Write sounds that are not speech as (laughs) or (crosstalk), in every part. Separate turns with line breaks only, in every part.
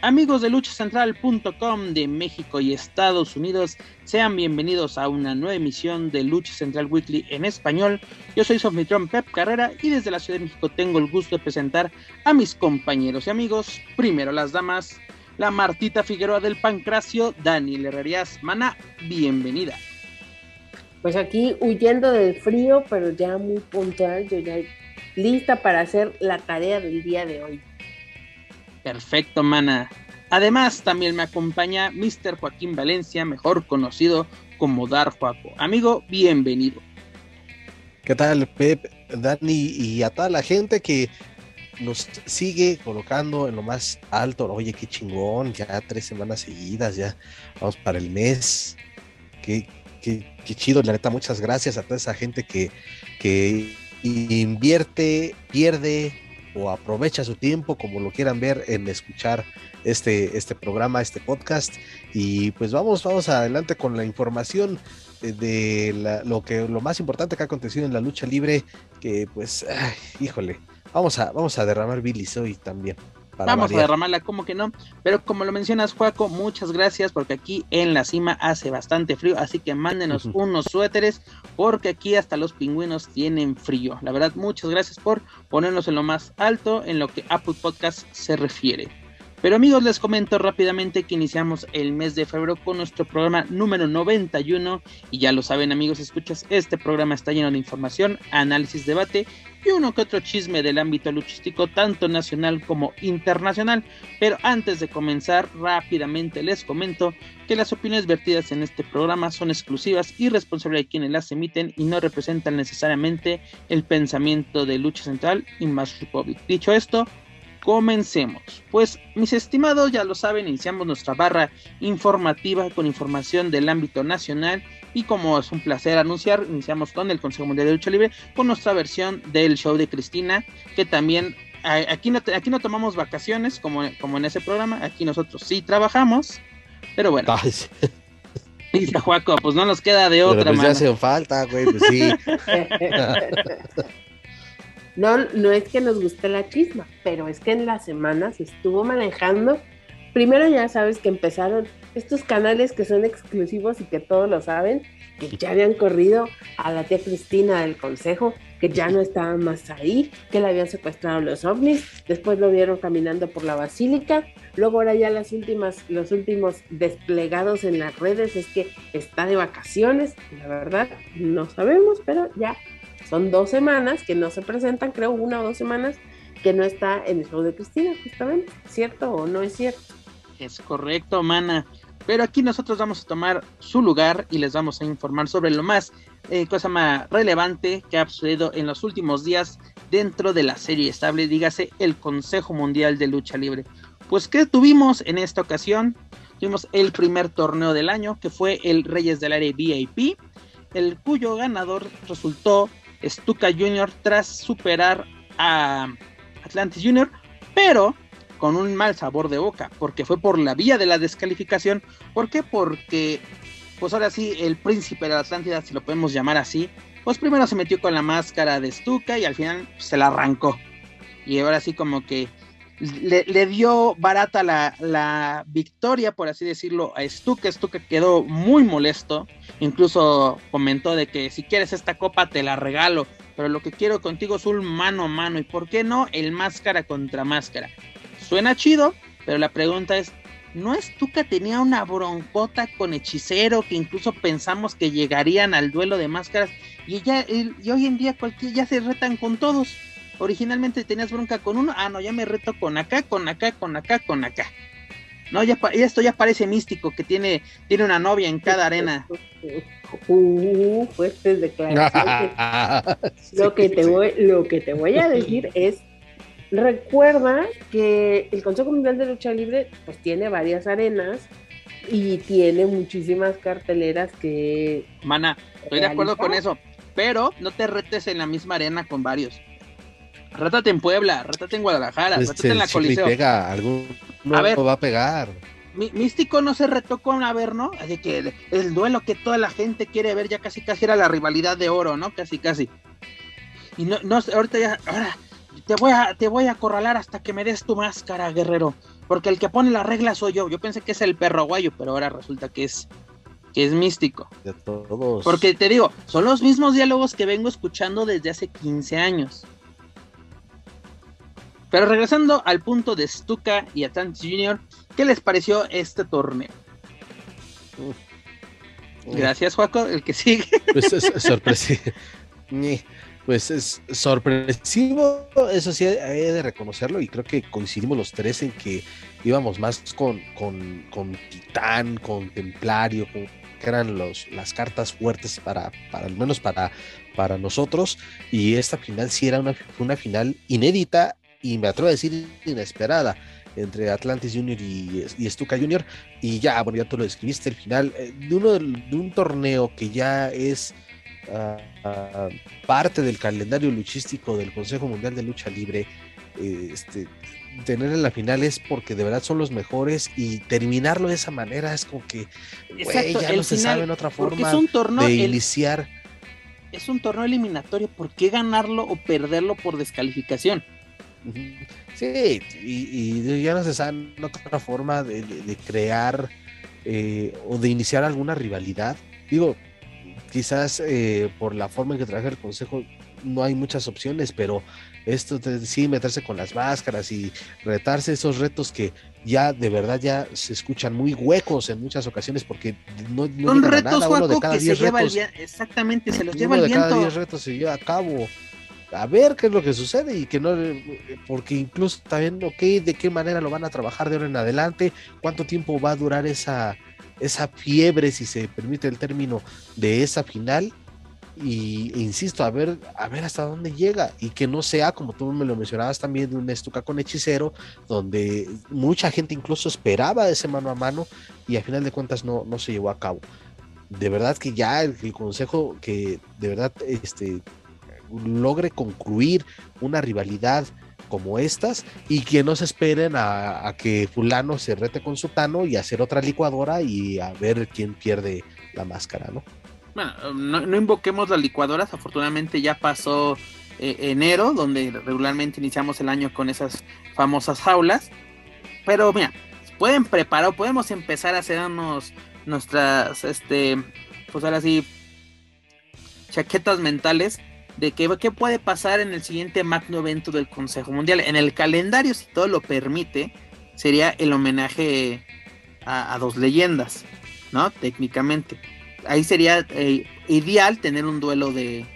Amigos de luchacentral.com de México y Estados Unidos, sean bienvenidos a una nueva emisión de Lucha Central Weekly en español. Yo soy su Pep Carrera y desde la Ciudad de México tengo el gusto de presentar a mis compañeros y amigos. Primero las damas, la Martita Figueroa del Pancracio, Dani Herrerías. Mana, bienvenida.
Pues aquí huyendo del frío, pero ya muy puntual, yo ya lista para hacer la tarea del día de hoy.
Perfecto, mana. Además, también me acompaña Mr. Joaquín Valencia, mejor conocido como Dar Joaco. Amigo, bienvenido.
¿Qué tal, Pep, Dani y a toda la gente que nos sigue colocando en lo más alto? Oye, qué chingón, ya tres semanas seguidas, ya vamos para el mes. Qué, qué, qué chido, la neta, muchas gracias a toda esa gente que, que invierte, pierde, o aprovecha su tiempo, como lo quieran ver, en escuchar este, este programa, este podcast. Y pues vamos, vamos adelante con la información de, lo que lo más importante que ha acontecido en la lucha libre, que pues, híjole, vamos a, vamos a derramar bilis hoy también.
Vamos a derramarla, como que no. Pero como lo mencionas, Juaco, muchas gracias porque aquí en la cima hace bastante frío. Así que mándenos unos suéteres porque aquí hasta los pingüinos tienen frío. La verdad, muchas gracias por ponernos en lo más alto en lo que Apple Podcast se refiere. Pero amigos, les comento rápidamente que iniciamos el mes de febrero con nuestro programa número 91 y ya lo saben amigos, escuchas, este programa está lleno de información, análisis, debate y uno que otro chisme del ámbito luchístico tanto nacional como internacional. Pero antes de comenzar rápidamente les comento que las opiniones vertidas en este programa son exclusivas y responsables de quienes las emiten y no representan necesariamente el pensamiento de Lucha Central y Republic. Dicho esto, Comencemos. Pues mis estimados ya lo saben, iniciamos nuestra barra informativa con información del ámbito nacional y como es un placer anunciar, iniciamos con el Consejo Mundial de Lucha Libre con nuestra versión del show de Cristina, que también aquí no, aquí no tomamos vacaciones como, como en ese programa, aquí nosotros sí trabajamos, pero bueno. (laughs) Dice Juaco, pues no nos queda de otra.
Pero pues hace falta, güey, pues sí. (laughs)
No, no es que nos guste la chisma, pero es que en las semanas estuvo manejando. Primero ya sabes que empezaron estos canales que son exclusivos y que todos lo saben, que ya habían corrido a la tía Cristina del consejo, que ya no estaba más ahí, que la habían secuestrado los ovnis, después lo vieron caminando por la basílica, luego ahora ya las últimas, los últimos desplegados en las redes es que está de vacaciones, la verdad no sabemos, pero ya son dos semanas que no se presentan, creo una o dos semanas que no está en el show de Cristina, justamente, ¿cierto o no es cierto?
Es correcto, mana. Pero aquí nosotros vamos a tomar su lugar y les vamos a informar sobre lo más, eh, cosa más relevante que ha sucedido en los últimos días dentro de la serie estable, dígase el Consejo Mundial de Lucha Libre. Pues, ¿qué tuvimos en esta ocasión? Tuvimos el primer torneo del año, que fue el Reyes del Área VIP, el cuyo ganador resultó Stuka Jr. tras superar a Atlantis Jr., pero con un mal sabor de boca, porque fue por la vía de la descalificación. ¿Por qué? Porque, pues ahora sí, el príncipe de la Atlántida, si lo podemos llamar así, pues primero se metió con la máscara de Stuka y al final se la arrancó. Y ahora sí como que le, dio barata la, victoria, por así decirlo, a Stuka. Stuka quedó muy molesto. Incluso comentó de que si quieres esta copa te la regalo. Pero lo que quiero contigo es un mano a mano. ¿Y por qué no el máscara contra máscara? Suena chido, pero la pregunta es, ¿no Stuka tenía una broncota con hechicero que incluso pensamos que llegarían al duelo de máscaras? Y, ya, y hoy en día cualquier, ya se retan con todos originalmente tenías bronca con uno, ah, no, ya me reto con acá, con acá, con acá, con acá. No, ya, esto ya parece místico, que tiene, tiene una novia en cada arena.
Uh, fuertes declaraciones. (laughs) lo, que te voy, lo que te voy a decir (laughs) es, recuerda que el Consejo Mundial de Lucha Libre pues tiene varias arenas y tiene muchísimas carteleras que...
Mana, estoy de acuerdo con eso, pero no te retes en la misma arena con varios Rátate en Puebla, rátate en Guadalajara,
Pues,
rátate en la Coliseo.
pega, algún no
ver.
va a pegar.
Mi- Místico no se retó con Averno, así que el, el duelo que toda la gente quiere ver ya casi casi era la rivalidad de oro, ¿no? Casi casi. Y no, no sé, ahorita ya, ahora te voy a, te voy a acorralar hasta que me des tu máscara, guerrero. Porque el que pone la regla soy yo. Yo pensé que es el perro guayo, pero ahora resulta que es, que es místico.
De todos.
Porque te digo, son los mismos diálogos que vengo escuchando desde hace 15 años. Pero regresando al punto de Stuka y Atlantis Jr., ¿qué les pareció este torneo? Gracias, Juaco. El que sigue. (laughs)
Pues es sorpresivo. (laughs) Pues es sorpresivo, eso sí, he de reconocerlo, y creo que coincidimos los tres en que íbamos más con, con, con Titán, con Templario, con, que eran los, las cartas fuertes para, para al menos para, para nosotros, y esta final sí era una, una final inédita y me atrevo a decir inesperada entre Atlantis Junior y, y Stuka Junior, y ya, bueno, ya tú lo describiste, el final eh, de, uno de un torneo que ya es ah, parte del calendario luchístico del Consejo Mundial de Lucha Libre, eh, este, tener en la final es porque de verdad son los mejores y terminarlo de esa manera es como que,
Exacto,
ya no se sabe en otra forma
es un torneo,
de
el-
iniciar.
es un torneo eliminatorio. ¿Por qué ganarlo o perderlo por descalificación?
Sí, y, y ya no se sabe otra forma de, de- de crear eh, o de iniciar alguna rivalidad. Digo, quizás eh, por la forma en que trabaja el consejo no hay muchas opciones, pero esto de sí meterse con las máscaras y retarse esos retos que ya de verdad ya se escuchan muy huecos en muchas ocasiones porque no, no
Son retos,
nada, uno de cada
que se
10
lleva
retos
viento. Exactamente, se los
uno
lleva el
de cada
viento.
10 retos se lleva a cabo. A ver qué es lo que sucede y que no, porque incluso también, ok, de qué manera lo van a trabajar de ahora en adelante, cuánto tiempo va a durar esa, esa fiebre, si se permite el término, de esa final. Y e insisto, a ver, a ver hasta dónde llega y que no sea, como tú me lo mencionabas también, de un estuca con hechicero, donde mucha gente incluso esperaba ese mano a mano y a final de cuentas no, no se llevó a cabo de verdad que ya el consejo que de verdad este logre concluir una rivalidad como estas y que no se esperen a, que fulano se rete con sutano y hacer otra licuadora y a ver quién pierde la máscara, ¿no?
Bueno, no, no invoquemos las licuadoras, afortunadamente ya pasó eh, enero, donde regularmente iniciamos el año con esas famosas jaulas. Pero mira, pueden preparar, podemos empezar a hacernos nuestras, este, pues ahora sí, chaquetas mentales de qué, qué puede pasar en el siguiente magno evento del Consejo Mundial. En el calendario, si todo lo permite, sería el homenaje a, dos leyendas, ¿no? Técnicamente ahí sería eh, ideal tener un duelo de,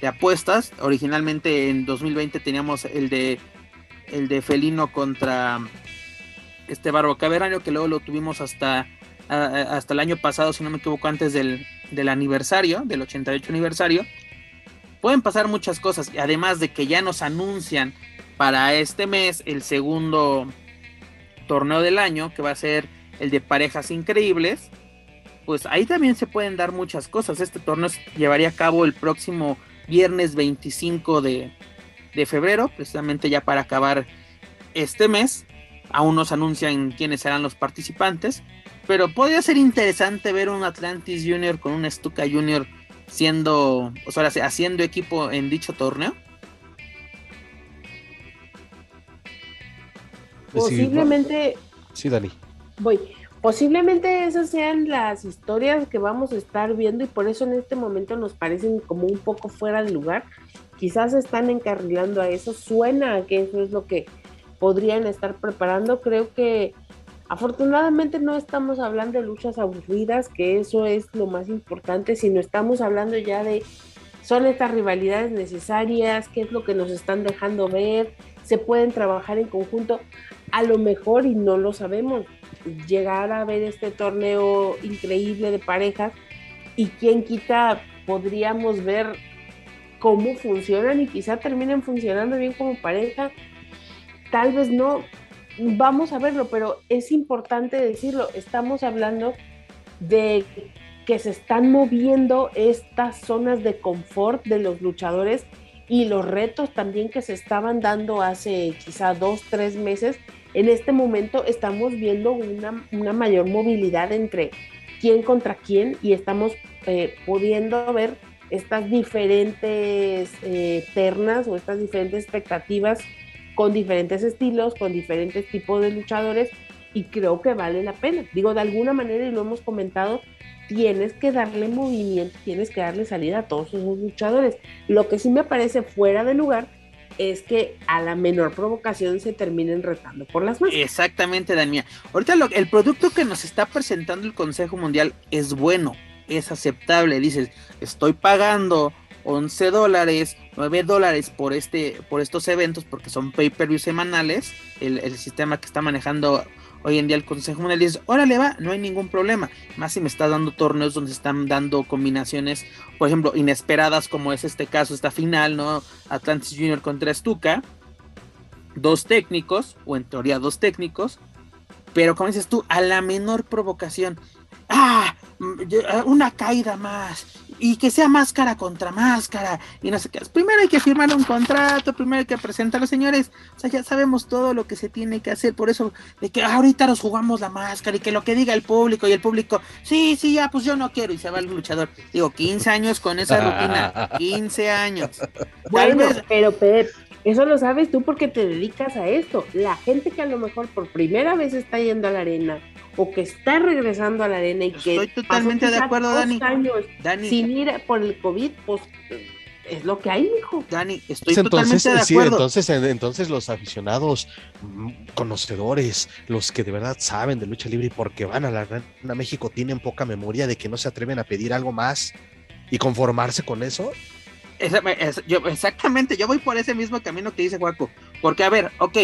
de, apuestas. Originalmente en 2020 teníamos el de el de Felino contra este Barbo Cavernario, que luego lo tuvimos hasta, hasta el año pasado, si no me equivoco, antes del, del aniversario, del 88 aniversario. Pueden pasar muchas cosas, además de que ya nos anuncian para este mes el segundo torneo del año, que va a ser el de parejas increíbles pues ahí también se pueden dar muchas cosas. Este torneo se llevaría a cabo el próximo viernes 25 de, de, febrero, precisamente ya para acabar este mes. Aún nos anuncian quiénes serán los participantes, pero podría ser interesante ver un Atlantis Junior con un Stuka Junior siendo, o sea, haciendo equipo en dicho torneo.
Posiblemente.
Sí, Dani.
Voy. Posiblemente esas sean las historias que vamos a estar viendo y por eso en este momento nos parecen como un poco fuera de lugar. Quizás están encarrilando a eso, suena a que eso es lo que podrían estar preparando. Creo que afortunadamente no estamos hablando de luchas aburridas, que eso es lo más importante, sino estamos hablando ya de son estas rivalidades necesarias, qué es lo que nos están dejando ver, se pueden trabajar en conjunto, a lo mejor y no lo sabemos, llegar a ver este torneo increíble de parejas y quien quita podríamos ver cómo funcionan y quizá terminen funcionando bien como pareja, tal vez no, vamos a verlo, pero es importante decirlo, estamos hablando de que se están moviendo estas zonas de confort de los luchadores y los retos también que se estaban dando hace quizá dos, tres meses, en este momento estamos viendo una, una mayor movilidad entre quién contra quién y estamos eh, pudiendo ver estas diferentes eh, ternas o estas diferentes expectativas con diferentes estilos, con diferentes tipos de luchadores y creo que vale la pena. Digo, de alguna manera, y lo hemos comentado, tienes que darle movimiento, tienes que darle salida a todos esos luchadores. Lo que sí me parece fuera de lugar es que a la menor provocación se terminen retando por las manos.
Exactamente, Dania. Ahorita lo, el producto que nos está presentando el Consejo Mundial es bueno, es aceptable. Dices, estoy pagando 11 dólares, 9 dólares por, este, por estos eventos porque son pay-per-view semanales. El, sistema que está manejando hoy en día el Consejo Mundial dice, órale va, no hay ningún problema. Más si me está dando torneos donde están dando combinaciones, por ejemplo, inesperadas como es este caso, esta final, ¿no? Atlantis Junior contra Stuka. Dos técnicos, o en teoría dos técnicos, pero como dices tú, a la menor provocación. ¡Ah! Una caída más. Y que sea máscara contra máscara. Y no sé qué. Primero hay que firmar un contrato. Primero hay que presentar los señores. O sea, ya sabemos todo lo que se tiene que hacer. Por eso, de que ahorita nos jugamos la máscara. Y que lo que diga el público. Y el público, sí, sí, ya, pues yo no quiero. Y se va el luchador. Digo, 15 años con esa rutina. (laughs) 15 años.
Bueno, vez... pero Pep, eso lo sabes tú porque te dedicas a esto. La gente que a lo mejor por primera vez está yendo a la arena o que está regresando a la arena y que
estoy totalmente de acuerdo, Dani.
Años Dani. Sin ir por el COVID, pues es lo que hay, hijo.
Dani, estoy entonces, totalmente de
sí,
acuerdo.
entonces, entonces los aficionados mm, conocedores, los que de verdad saben de lucha libre y porque van a la arena México tienen poca memoria de que no se atreven a pedir algo más y conformarse con eso.
Esa, es, yo, exactamente, yo voy por ese mismo camino que dice Juaco. Porque, a ver, ok,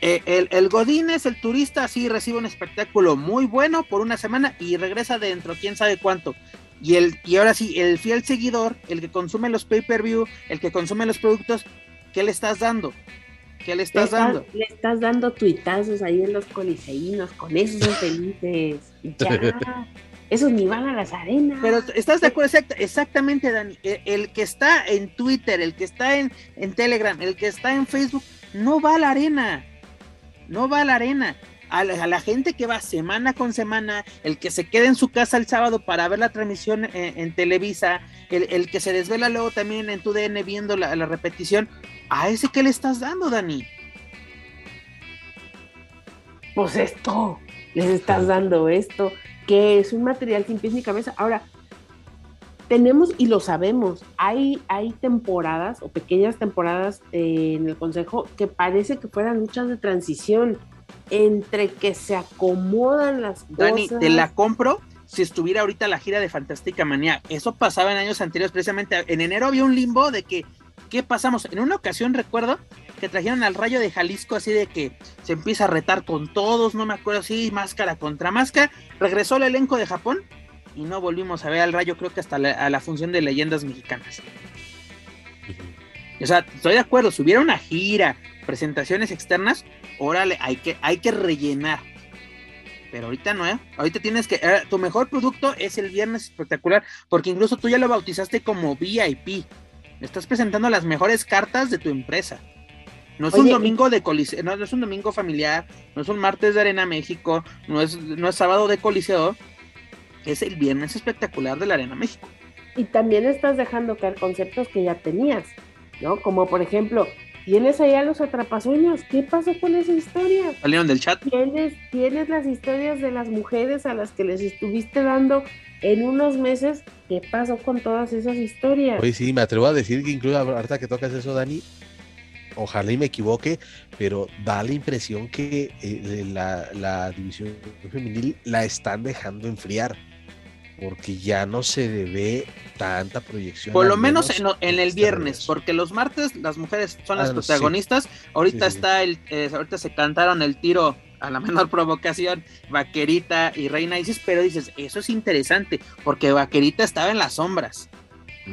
eh, el, el Godínez, el turista, sí recibe un espectáculo muy bueno por una semana y regresa dentro, quién sabe cuánto. Y, el, y ahora sí, el fiel seguidor, el que consume los pay-per-view, el que consume los productos, ¿qué le estás dando? ¿Qué le estás,
le
dando?
Le estás dando tuitazos ahí en los coliseínos, con esos son felices. Ya. (laughs) Esos ni van a las arenas.
Pero estás de acuerdo, Exact, exactamente, Dani. El, el, que está en Twitter, el que está en, en Telegram, el que está en Facebook, no va a la arena. No va a la arena. A la, gente que va semana con semana, el que se queda en su casa el sábado para ver la transmisión en, en Televisa, el, que se desvela luego también en tu DN viendo la, repetición, ¿a ese qué le estás dando, Dani?
Pues esto, les estás dando esto, que es un material sin pies ni cabeza. Ahora, tenemos y lo sabemos, hay, hay temporadas o pequeñas temporadas eh, en el Consejo que parece que fueran luchas de transición entre que se acomodan las
Dani,
cosas.
te la compro si estuviera ahorita la gira de Fantástica Manía. Eso pasaba en años anteriores, precisamente en enero había un limbo de que, ¿qué pasamos? En una ocasión recuerdo que trajeron al Rayo de Jalisco así de que se empieza a retar con todos, no me acuerdo si máscara contra máscara. Regresó el elenco de Japón y no volvimos a ver al Rayo, creo que hasta la, a la función de leyendas mexicanas. O sea, estoy de acuerdo, si hubiera una gira, presentaciones externas, órale, hay que, hay que rellenar. Pero ahorita no, ¿eh? Ahorita tienes que. Eh, tu mejor producto es el viernes espectacular, porque incluso tú ya lo bautizaste como VIP. Estás presentando las mejores cartas de tu empresa. No es Oye, un domingo de coliseo, no, no, es un domingo familiar, no es un martes de Arena México, no es, no es sábado de coliseo, es el viernes espectacular de la Arena México.
Y también estás dejando caer conceptos que ya tenías, ¿no? Como por ejemplo, ¿Tienes allá los atrapasueños? ¿Qué pasó con esa historia?
¿Salieron del chat?
¿Tienes, ¿Tienes las historias de las mujeres a las que les estuviste dando en unos meses? ¿Qué pasó con todas esas historias?
Oye, sí, me atrevo a decir que incluso ahorita que tocas eso, Dani, ojalá y me equivoque, pero da la impresión que eh, la, la división femenil la están dejando enfriar porque ya no se ve tanta proyección.
Por lo menos, menos en, en, el viernes, porque los martes las mujeres son las ah, protagonistas. Sí. Ahorita sí, está el, eh, ahorita se cantaron el tiro a la (laughs) menor provocación, Vaquerita y Reina Isis, pero dices, eso es interesante, porque Vaquerita estaba en las sombras.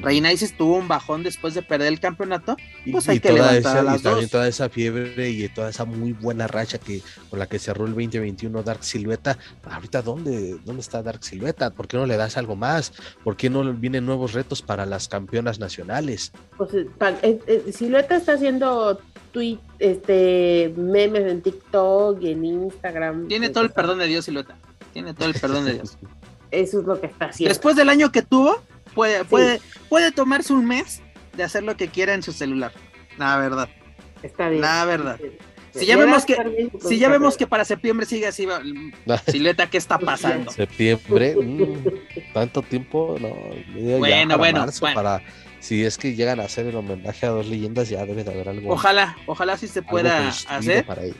Reina Isis tuvo un bajón después de perder el campeonato,
Y,
pues hay
y
que
toda
levantar a
esa, y
las
también
dos.
toda esa fiebre y toda esa muy buena racha que con la que cerró el 2021 Dark Silueta. Ahorita, ¿dónde, ¿dónde está Dark Silueta? ¿Por qué no le das algo más? ¿Por qué no vienen nuevos retos para las campeonas nacionales?
Pues, eh, eh, eh, Silueta está haciendo tweet, este, memes en TikTok y en Instagram.
Tiene
Pues,
todo el perdón de Dios, Silueta. Tiene todo el perdón de Dios. (laughs)
Eso es lo que está haciendo.
Después del año que tuvo, puede, puede, puede tomarse un mes de hacer lo que quiera en su celular. La verdad.
está bien.
La verdad.
Sí.
Si ya vemos que- Si ya vemos que para septiembre sigue así, (laughs) Silueta, ¿qué está pasando?
Septiembre, mm, tanto tiempo, no. ya
Bueno,
para
bueno,
marzo,
bueno.
para si es que llegan a hacer el homenaje a dos leyendas, ya debe de haber algo.
Ojalá, ojalá sí se pueda hacer.
para ella.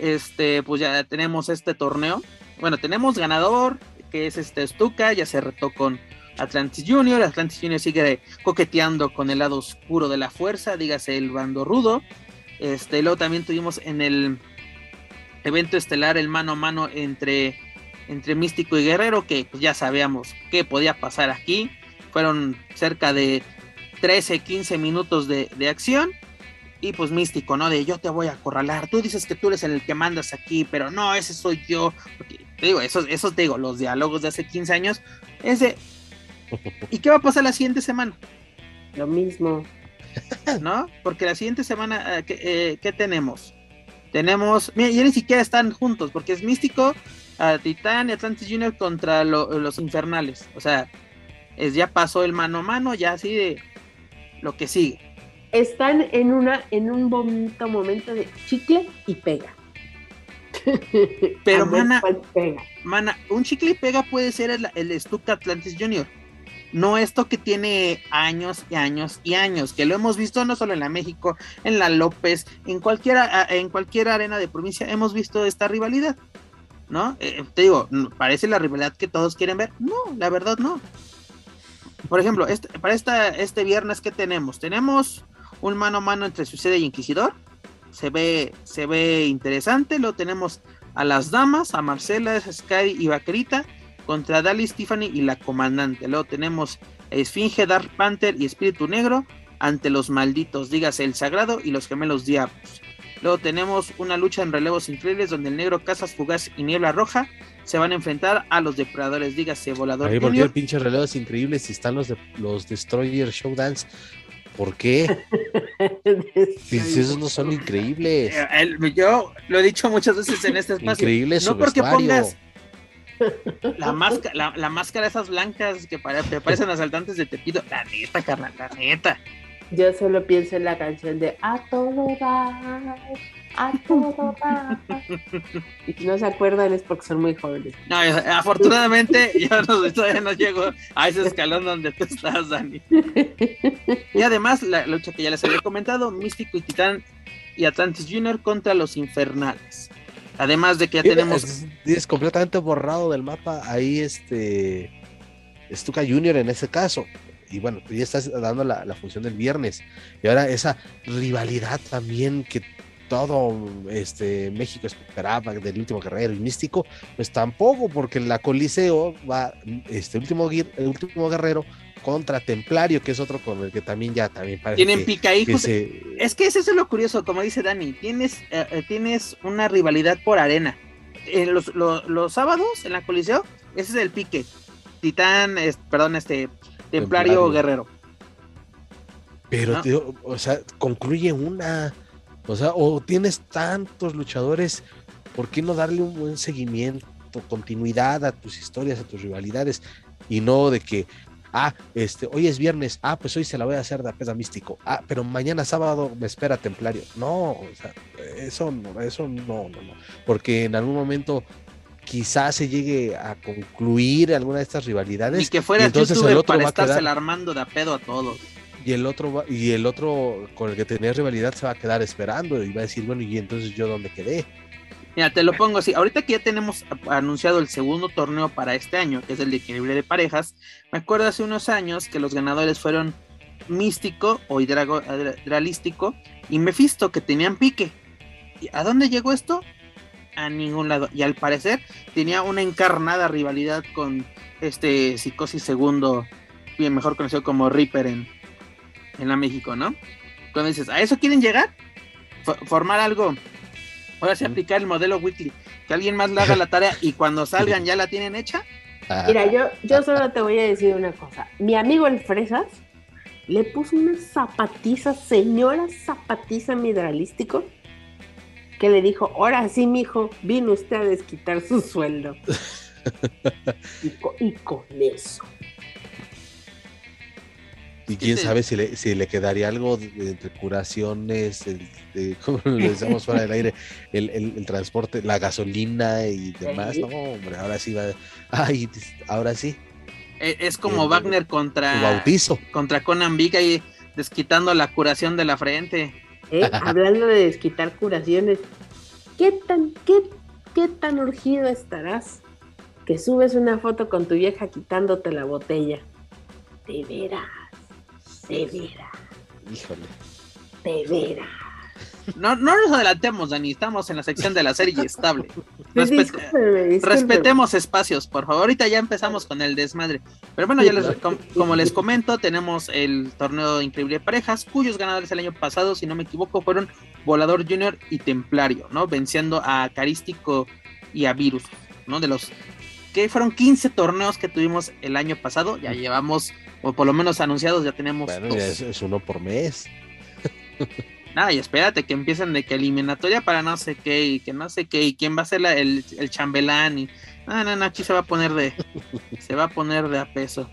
Este, pues ya tenemos este torneo. Bueno, tenemos ganador, que es este Stuka, ya se retó con Atlantis Junior. Atlantis Junior sigue coqueteando con el lado oscuro de la fuerza, dígase el bando rudo. Este, luego también tuvimos en el evento estelar el mano a mano entre, entre Místico y Guerrero, que pues, ya sabíamos qué podía pasar aquí. Fueron cerca de 13, 15 minutos de, de acción. Y pues místico, ¿no? De yo te voy a acorralar. Tú dices que tú eres el que mandas aquí, pero no, ese soy yo. Te digo, esos, esos te digo, los diálogos de hace 15 años. Ese. ¿Y qué va a pasar la siguiente semana?
Lo mismo.
¿No? Porque la siguiente semana, eh, ¿qué, eh, ¿qué tenemos? Tenemos. Mira, ya ni siquiera están juntos, porque es místico, a Titán y Atlantis Junior contra lo- los infernales. O sea, es, ya pasó el mano a mano, ya así de lo que sigue.
Están en una, en un bonito momento de chicle y pega.
Pero, (laughs) mana,
pega.
Mana, un chicle y pega puede ser el, el Stuka Atlantis Junior. No esto que tiene años y años y años, que lo hemos visto no solo en la México, en la López, en cualquier, en cualquier arena de provincia hemos visto esta rivalidad. ¿No? Eh, te digo, parece la rivalidad que todos quieren ver. No, la verdad no. Por ejemplo, este, para esta, este viernes, ¿qué tenemos? Tenemos un mano a mano entre Suicida y Inquisidor. Se ve, se ve interesante. Lo tenemos a las damas, a Marcela, Sky y Vaquerita, contra Dalis, Tiffany y la comandante. Luego tenemos Esfinge, Dark Panther y Espíritu Negro ante los malditos, dígase el Sagrado y los gemelos Diablos. Luego tenemos una lucha en relevos increíbles donde el negro Casas Fugaz y Niebla Roja se van a enfrentar a los depredadores, dígase Volador
Ahí, ¿por qué
Junior.
el pinche reloj es increíble si están los, de, los Destroyer Showdance? ¿Por qué? (laughs) Si esos no son increíbles.
Eh, el- yo lo he dicho muchas veces en este espacio.
Increíble su
no porque
vestuario.
pongas la máscara, la, la máscara esas blancas que pare- que parecen asaltantes de Tepito. La neta, carnal, la neta.
Yo solo pienso en la canción de A todo dar, a todo dar. Y si no se acuerdan es porque son muy jóvenes.
No, afortunadamente yo no, todavía no llego a ese escalón donde tú estás, Dani. Y además, la lucha que ya les había comentado, Místico y Titán y Atlantis Junior contra los Infernales. Además de que ya tenemos...
Es, es completamente borrado del mapa ahí este Stuka Junior en ese caso. Y bueno, tú ya estás dando la, la función del viernes. Y ahora esa rivalidad también que todo este México esperaba del último guerrero y místico, pues tampoco, porque la Coliseo va este último, el último guerrero contra Templario, que es otro con el que también ya también parece
Tienen pica
que se-
Es que eso es lo curioso, como dice Dani, tienes, eh, eh, tienes una rivalidad por arena. Eh, los, lo- los sábados en la Coliseo, ese es el pique. Titán, es- perdón, este, Templario,
Templario.
Guerrero.
Pero,
¿no?
tío, o sea, concluye una. O sea, o tienes tantos luchadores, ¿por qué no darle un buen seguimiento, continuidad a tus historias, a tus rivalidades? Y no de que, ah, este, hoy es viernes, ah, pues hoy se la voy a hacer de peda místico, ah, pero mañana sábado me espera Templario. No, o sea, eso no, eso no, no, no. Porque en algún momento quizás se llegue a concluir alguna de estas rivalidades.
Ni que fueras
y entonces el otro
para estarse armando de a pedo a todos.
y el otro va- y el otro con el que tenía rivalidad se va a quedar esperando y va a decir, bueno, ¿y entonces yo dónde quedé?
Mira, te lo pongo así. Ahorita que ya tenemos anunciado el segundo torneo para este año, que es el de equilibrio de parejas, me acuerdo hace unos años que los ganadores fueron Místico o Hidralístico y Mephisto, que tenían pique. ¿Y ¿A dónde llegó esto? A ningún lado. Y al parecer tenía una encarnada rivalidad con este Psicosis segundo bien mejor conocido como Reaper en, en la México, ¿no? Cuando dices, ¿a eso quieren llegar? formar algo. Ahora sí, aplicar el modelo weekly. Que alguien más le haga la tarea y cuando salgan ya la tienen hecha.
Mira, yo, yo solo te voy a decir una cosa. Mi amigo el Fresas le puso una zapatiza, señora zapatiza midralístico, que le dijo, ahora sí, mijo, vino usted a desquitar su sueldo. (laughs) y, con, eso.
Y quién sabe si le, si le quedaría algo entre curaciones, el, (laughs) como le decíamos fuera del aire, el, transporte, la gasolina y demás. No, hombre, ahora sí va. Ay, ahora sí.
E, es como Wagner contra.
bautizo.
Contra Conan Big ahí desquitando la curación de la frente.
Eh, (laughs) hablando de desquitar curaciones, ¿qué tan, qué, qué tan urgido estarás que subes una foto con tu vieja quitándote la botella? De veras, de veras.
Híjole.
De veras.
No, no nos adelantemos, Dani, estamos en la sección de la serie estable. (laughs) Respetemos espacios, por favor. Ahorita ya empezamos con el desmadre. Pero bueno, ya les, como, les comento, tenemos el torneo increíble de parejas, cuyos ganadores el año pasado, si no me equivoco, fueron Volador Junior y Templario, ¿no? Venciendo a Carístico y a Virus, ¿no? De los que fueron 15 torneos que tuvimos el año pasado, ya llevamos, o por lo menos anunciados, ya tenemos.
Bueno, ya es uno por mes. (laughs)
nada, y espérate que empiecen de que eliminatoria para no sé qué, y que no sé qué, y quién va a ser el, chambelán, y no, no, no, aquí se va a poner de, (laughs) se va a poner de a peso.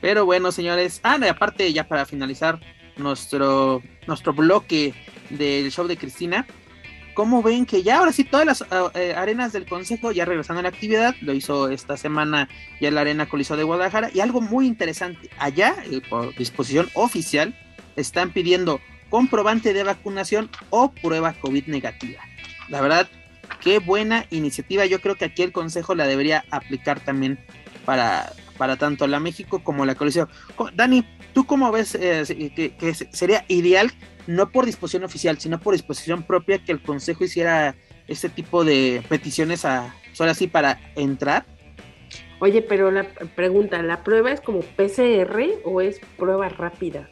Pero bueno, señores, ah, y aparte, ya para finalizar nuestro, nuestro bloque del show de Cristina, ¿cómo ven que ya ahora sí todas las ah, eh, arenas del consejo ya regresando a la actividad? Lo hizo esta semana ya la arena Coliseo de Guadalajara, y algo muy interesante, allá, eh, por disposición oficial, están pidiendo comprobante de vacunación o prueba COVID negativa. La verdad, qué buena iniciativa. Yo creo que aquí el Consejo la debería aplicar también para, para tanto la México como la coalición. Dani, ¿tú cómo ves eh, que, sería ideal, no por disposición oficial, sino por disposición propia, que el Consejo hiciera este tipo de peticiones a, solo así para entrar?
Oye, pero la pregunta, ¿la prueba es como PCR o es prueba rápida?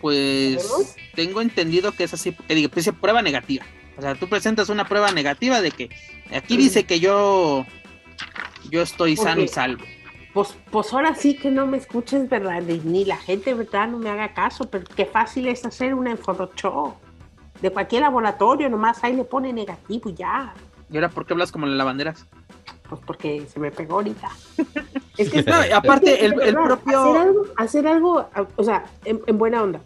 pues tengo entendido que es así, porque digo, pues prueba negativa. O sea, tú presentas una prueba negativa de que aquí dice que yo yo estoy sano y salvo.
Pues, pues ahora sí que no me escuches, ¿verdad? Ni la gente, ¿verdad? No me haga caso, pero qué fácil es hacer una en Photoshop. De cualquier laboratorio, nomás ahí le pone negativo y ya.
¿Y ahora por qué hablas como las lavanderas?
Pues porque se me pegó ahorita. (laughs)
es que, aparte, el, propio.
Hacer algo, o sea, en, buena onda.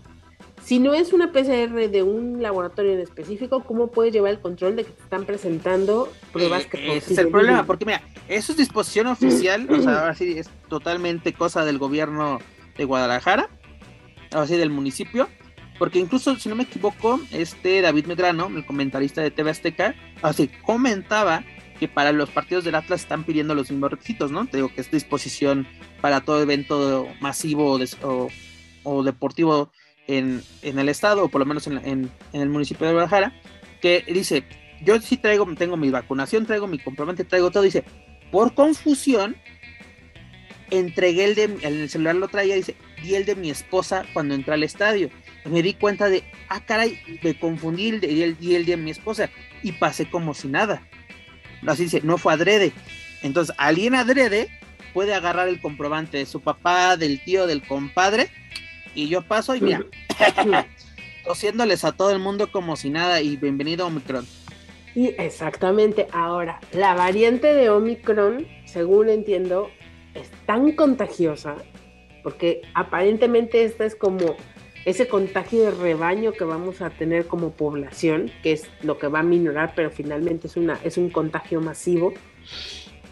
Si no es una PCR de un laboratorio en específico, ¿cómo puedes llevar el control de que te están presentando pruebas que
eh, Ese es el problema, porque mira, eso es disposición oficial, o sea, ahora sí es totalmente cosa del gobierno de Guadalajara, ahora sí del municipio, porque incluso, si no me equivoco, este David Medrano, el comentarista de TV Azteca, así comentaba que para los partidos del Atlas están pidiendo los mismos requisitos, ¿no? Te digo que es disposición para todo evento masivo o, deportivo en, el estado, o por lo menos en, el municipio de Guadalajara, que dice, yo sí traigo, tengo mi vacunación, traigo mi comprobante, traigo todo, dice, por confusión, entregué el de, el celular lo traía, dice, di el de mi esposa cuando entré al estadio. Y me di cuenta de, ah, caray, me confundí el de, el, el de mi esposa y pasé como si nada así dice, no fue adrede. Entonces, alguien adrede puede agarrar el comprobante de su papá, del tío, del compadre, y yo paso y mira, (laughs) tosiéndoles a todo el mundo como si nada, y bienvenido Omicron.
Y exactamente, ahora, la variante de Omicron, según entiendo, es tan contagiosa, porque aparentemente esta es como ese contagio de rebaño que vamos a tener como población, que es lo que va a minorar, pero finalmente es, una, es un contagio masivo,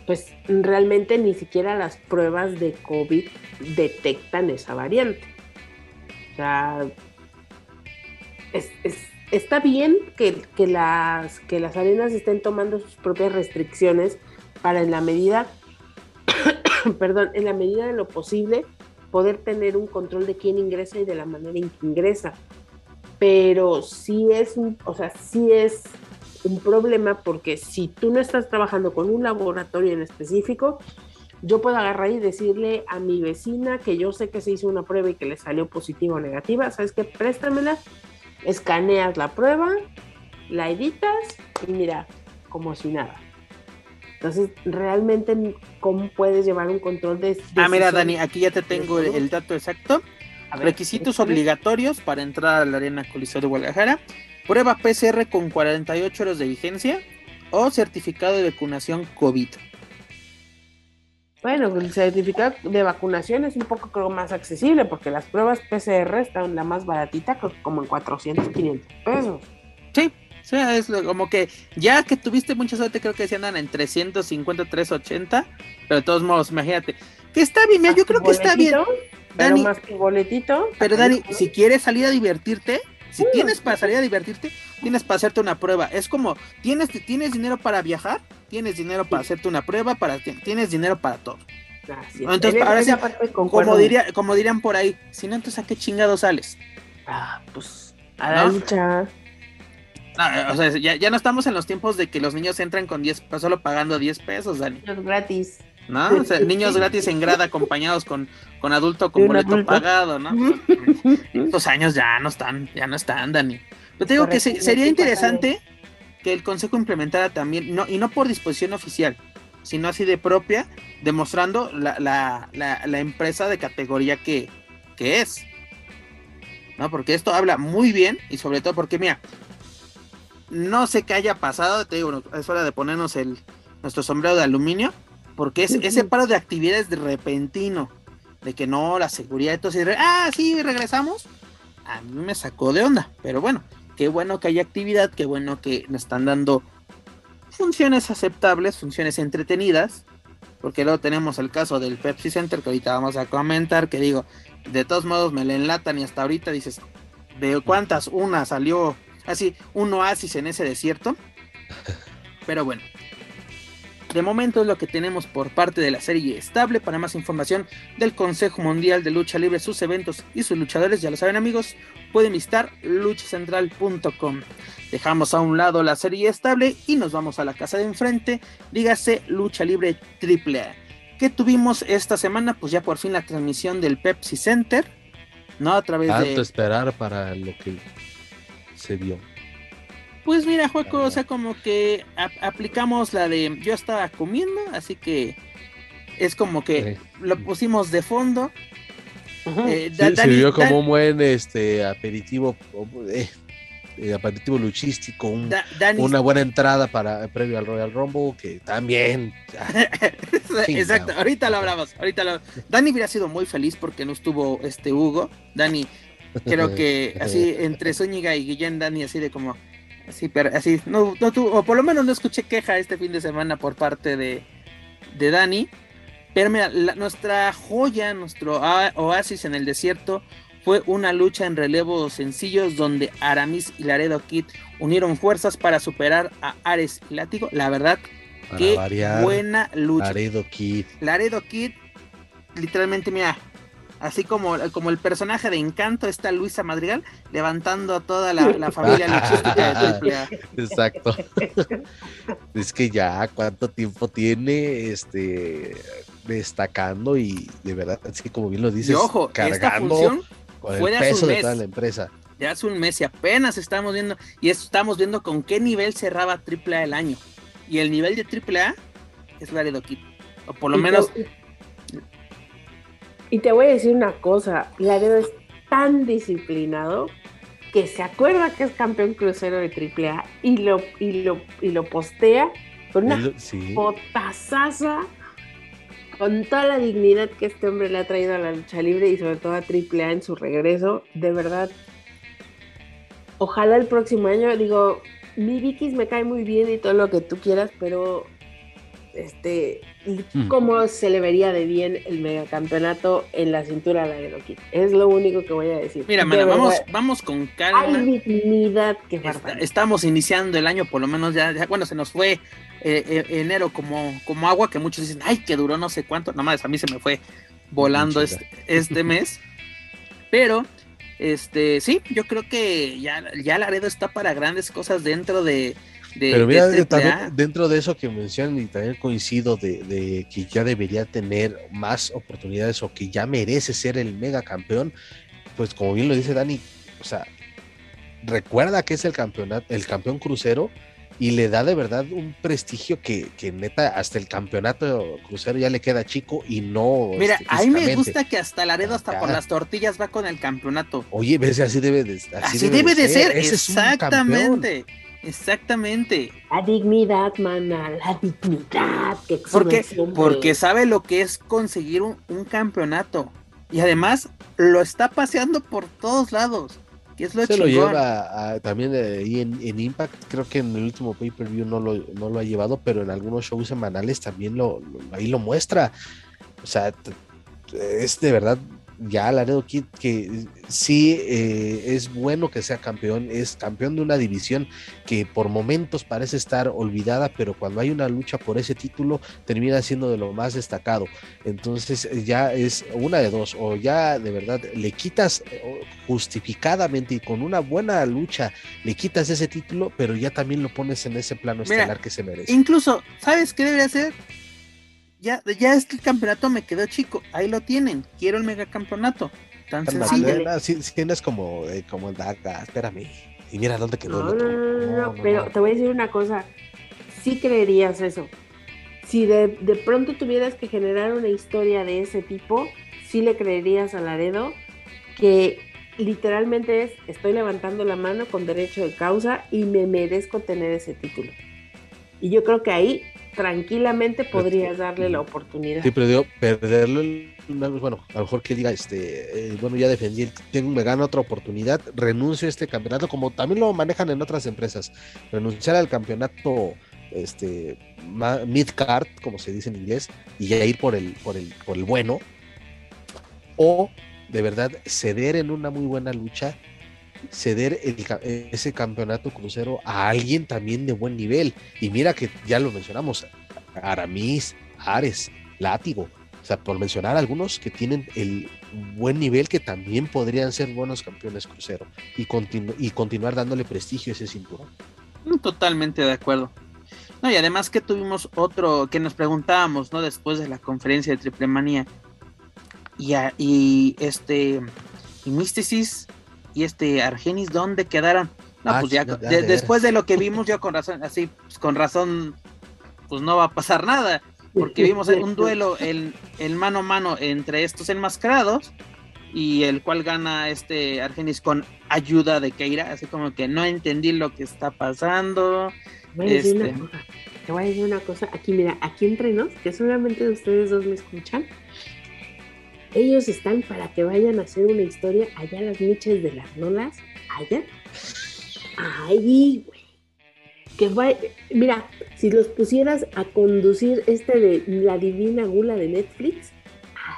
pues realmente ni siquiera las pruebas de COVID detectan esa variante. O sea, está bien que, las, que las arenas estén tomando sus propias restricciones para en la medida, (coughs) perdón, en la medida de lo posible, poder tener un control de quién ingresa y de la manera en que ingresa. Pero sí es o sea, sí es un problema porque si tú no estás trabajando con un laboratorio en específico, yo puedo agarrar y decirle a mi vecina que yo sé que se hizo una prueba y que le salió positiva o negativa, ¿sabes qué? Préstamela, escaneas la prueba, la editas y mira, como si nada. Entonces, realmente, ¿cómo puedes llevar un control de...
Ah, mira, Dani, aquí ya te tengo el, el dato exacto. Ver, Requisitos obligatorios para entrar a la Arena Coliseo de Guadalajara. Prueba PCR con 48 horas de vigencia o certificado de vacunación COVID.
Bueno, el certificado de vacunación es un poco creo, más accesible porque las pruebas PCR están la más baratita, como en 400, 500 pesos.
Sí, sí, es como que ya que tuviste mucha suerte, creo que se andan en 350, 380, pero de todos modos, imagínate. Que está bien, mira, yo creo que está bien.
Pero Dani, más que boletito.
Pero Dani, si quieres salir a divertirte, si uh, tienes para salir a divertirte, tienes para hacerte una prueba. Es como, ¿tienes, tienes dinero para viajar? Tienes dinero para hacerte una prueba, para tienes dinero para todo.
Así
entonces, ahora sí, como, diría, como dirían por ahí, si no, entonces ¿a qué chingado sales?
Ah, pues a la ¿no? lucha.
No, o sea, ya, ya, no estamos en los tiempos de que los niños entran con 10 pesos, solo pagando 10 pesos, Dani.
Gratis.
¿No? O sea, niños gratis en grada acompañados con, con adulto con boleto adulto? pagado, ¿no? Estos años ya no están, ya no están, Dani. Pero te digo que se, sería interesante que el consejo implementara también, no, y no por disposición oficial, sino así de propia, demostrando la, la, la, la empresa de categoría que, que es. ¿No? Porque esto habla muy bien y sobre todo porque, mira, no sé qué haya pasado, te digo, es hora de ponernos el, nuestro sombrero de aluminio, porque es, ese paro de actividades de repentino, de que no, la seguridad, entonces, ah, sí, regresamos, a mí me sacó de onda, pero bueno, qué bueno que haya actividad, qué bueno que nos están dando funciones aceptables, funciones entretenidas, porque luego tenemos el caso del Pepsi Center que ahorita vamos a comentar, que digo, de todos modos me la enlatan y hasta ahorita dices, ¿de cuántas? Una salió así, un oasis en ese desierto. (laughs) Pero bueno, de momento es lo que tenemos por parte de la serie estable. Para más información del Consejo Mundial de Lucha Libre, sus eventos y sus luchadores, ya lo saben amigos, pueden visitar luchacentral.com. Dejamos a un lado la serie estable y nos vamos a la casa de enfrente, dígase Lucha Libre AAA. ¿Qué tuvimos esta semana? Pues ya por fin la transmisión del Pepsi Center, ¿no? A través
Tanto
de...
esperar para lo que se vio.
Pues mira, Juaco, o sea, como que aplicamos la de yo estaba comiendo, así que es como que
Sí.
lo pusimos de fondo. Eh,
Sí,
Da- Dani-
sirvió como un buen este aperitivo, eh, eh, aperitivo luchístico, un-
Da- Dani-
una buena entrada para previo al Royal Rumble, que también ah, (laughs)
Exacto, ahorita lo hablamos, ahorita lo... Dani hubiera sido muy feliz porque no estuvo este Hugo. Dani, creo que (laughs) así entre Zúñiga y Guillén, Dani así de como así, pero así, no, no tuvo, o por lo menos no escuché queja este fin de semana por parte de, de Dani. Pero mira, la- nuestra joya, nuestro oa- oasis en el desierto fue una lucha en relevos sencillos donde Aramis y Laredo Kid unieron fuerzas para superar a Ares y Látigo. La verdad,
para
qué
variar.
buena lucha.
Laredo Kid.
Laredo Kid, literalmente, mira, así como, como el personaje de Encanto, está Luisa Madrigal levantando a toda la, la (laughs) familia luchística de AAA.
Exacto. es que ya cuánto tiempo tiene este destacando y de verdad, es que como bien lo dices,
Y ojo, esta
cargando
función
con
fue
el
de hace
peso
un
de
mes.
toda la empresa.
de hace un mes y apenas estamos viendo, y estamos viendo con qué nivel cerraba AAA el año. Y el nivel de AAA es Laredo Kid. O por lo
Y
menos,
Y te voy a decir una cosa, Laredo es tan disciplinado que se acuerda que es campeón crucero de AAA y lo, y lo, y lo postea con una
sí.
potazaza con toda la dignidad que este hombre le ha traído a la lucha libre y sobre todo a AAA en su regreso. De verdad, ojalá el próximo año, digo, mi Vikis me cae muy bien y todo lo que tú quieras, pero este. ¿Cómo se le vería de bien el megacampeonato en la cintura de Laredo Kid? Es lo único que voy a decir.
mira, mana, vamos, vamos con calma.
Hay dignidad que
Está- estamos iniciando el año, por lo menos ya, ya- bueno, se nos fue eh, eh, enero como, como agua, que muchos dicen, ay, que duró no sé cuánto, nomás a mí se me fue volando este, este mes, pero, este, sí, yo creo que ya, ya Laredo está para grandes cosas dentro de,
Pero mira, también dentro de eso que mencionan y también coincido de, de, que ya debería tener más oportunidades o que ya merece ser el mega campeón, pues como bien lo dice Dani, o sea, recuerda que es el campeonato, el campeón crucero y le da de verdad un prestigio que, que neta hasta el campeonato crucero ya le queda chico y no.
Mira, este, a mí me gusta que hasta Laredo, hasta por las tortillas va con el campeonato.
Oye, ves, así debe de,
así, debe, de ser, exactamente. Exactamente.
La dignidad, mana, la dignidad. Que
porque, porque sabe lo que es conseguir un, un campeonato. Y además lo está paseando por todos lados se
lo lleva también ahí en, Impact, creo que en el último pay-per-view no lo, no lo ha llevado, pero en algunos shows semanales también lo, ahí lo muestra. O sea, es de verdad ya Laredo Kid que sí eh, es bueno que sea campeón, es campeón de una división que por momentos parece estar olvidada, pero cuando hay una lucha por ese título termina siendo de lo más destacado. Entonces ya es una de dos, o ya de verdad le quitas eh, justificadamente y con una buena lucha le quitas ese título, pero ya también lo pones en ese plano estelar que se merece.
Incluso, ¿sabes qué debería ser? Ya, ya este campeonato me quedó chico, ahí lo tienen, quiero el megacampeonato. Tan sencillo.
Si, tienes como, eh, como el Daga, espérame. Y mira dónde quedó
no, el otro. No, no, pero te voy a decir una cosa. Sí creerías eso. Si de, de, pronto tuvieras que generar una historia de ese tipo, sí le creerías a Laredo que literalmente es, estoy levantando la mano con derecho de causa y me merezco tener ese título. Y yo creo que ahí tranquilamente podrías darle la oportunidad.
Sí, pero digo, perderlo, bueno, a lo mejor que diga, este, eh, bueno, ya defendí, tengo, me gana otra oportunidad, renuncio a este campeonato, como también lo manejan en otras empresas, renunciar al campeonato este mid card, como se dice en inglés, y ya ir por el, por el, por el bueno, o de verdad ceder en una muy buena lucha ceder ese campeonato crucero a alguien también de buen nivel. Y mira que ya lo mencionamos, Aramis, Ares, Látigo, o sea, por mencionar algunos que tienen el buen nivel que también podrían ser buenos campeones crucero y, y continuar dándole prestigio a ese cinturón.
Mm, totalmente de acuerdo. No, y además que tuvimos otro que nos preguntábamos, ¿no? Después de la conferencia de Triple Manía. Y, y este, y y este Argenis, ¿dónde quedaron? No, ah, pues ya, después de lo que vimos, yo con razón, así, pues con razón, pues no va a pasar nada, porque vimos un (laughs) duelo el, el mano a mano entre estos enmascarados y el cual gana este Argenis con ayuda de Keira, así como que no entendí lo que está pasando.
Este te voy a decir una cosa, aquí mira, aquí entre nos, que solamente ustedes dos me escuchan, ellos están para que vayan a hacer una historia allá a las niches de las nolas, allá. Ahí, güey. Que va, mira, si los pusieras a conducir este de La Divina Gula de Netflix,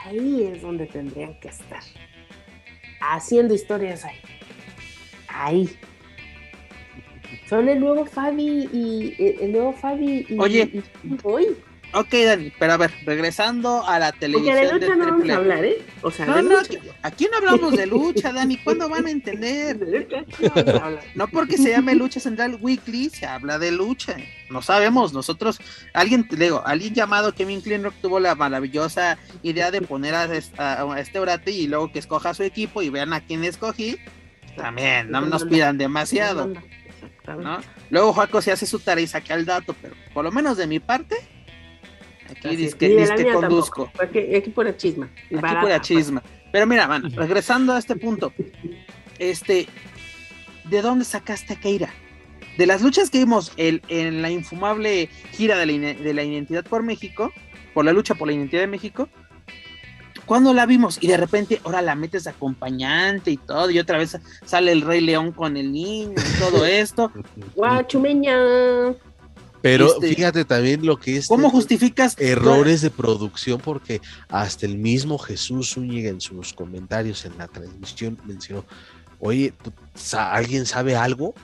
ahí es donde tendrían que estar. Haciendo historias ahí. Ahí. Son el nuevo Fabi y el nuevo Fabi y,
Oye,
hoy.
Ok, Dani, pero a ver, regresando a la televisión.
Porque de lucha no vamos a hablar, ¿eh? O sea,
no, no, aquí, no hablamos de lucha, (laughs) Dani. ¿Cuándo van a entender? no porque se llame Lucha Central Weekly, se habla de lucha. No sabemos, nosotros, alguien, digo, alguien llamado Kevin Kleinrock tuvo la maravillosa idea de poner a, este orate y luego que escoja su equipo y vean a quién escogí. También, no nos pidan demasiado. ¿no? Luego Juaco se hace su tarea y saca el dato, pero por lo menos de mi parte, Aquí dice que, conduzco.
Aquí, aquí pura chisma.
Aquí pura chisma. Pero mira, man, regresando a este punto. Este, ¿de dónde sacaste a Keira? De las luchas que vimos en la infumable gira de la, de la identidad por México, por la lucha por la identidad de México, ¿cuándo la vimos? Y de repente, ahora la metes acompañante y todo, y otra vez sale el Rey León con el niño y todo (laughs) esto.
Guachumeña.
Pero este, fíjate también lo que es.
¿Cómo justificas?
Errores de producción, porque hasta el mismo Jesús Zúñiga en sus comentarios en la transmisión mencionó: Oye, ¿alguien sabe algo?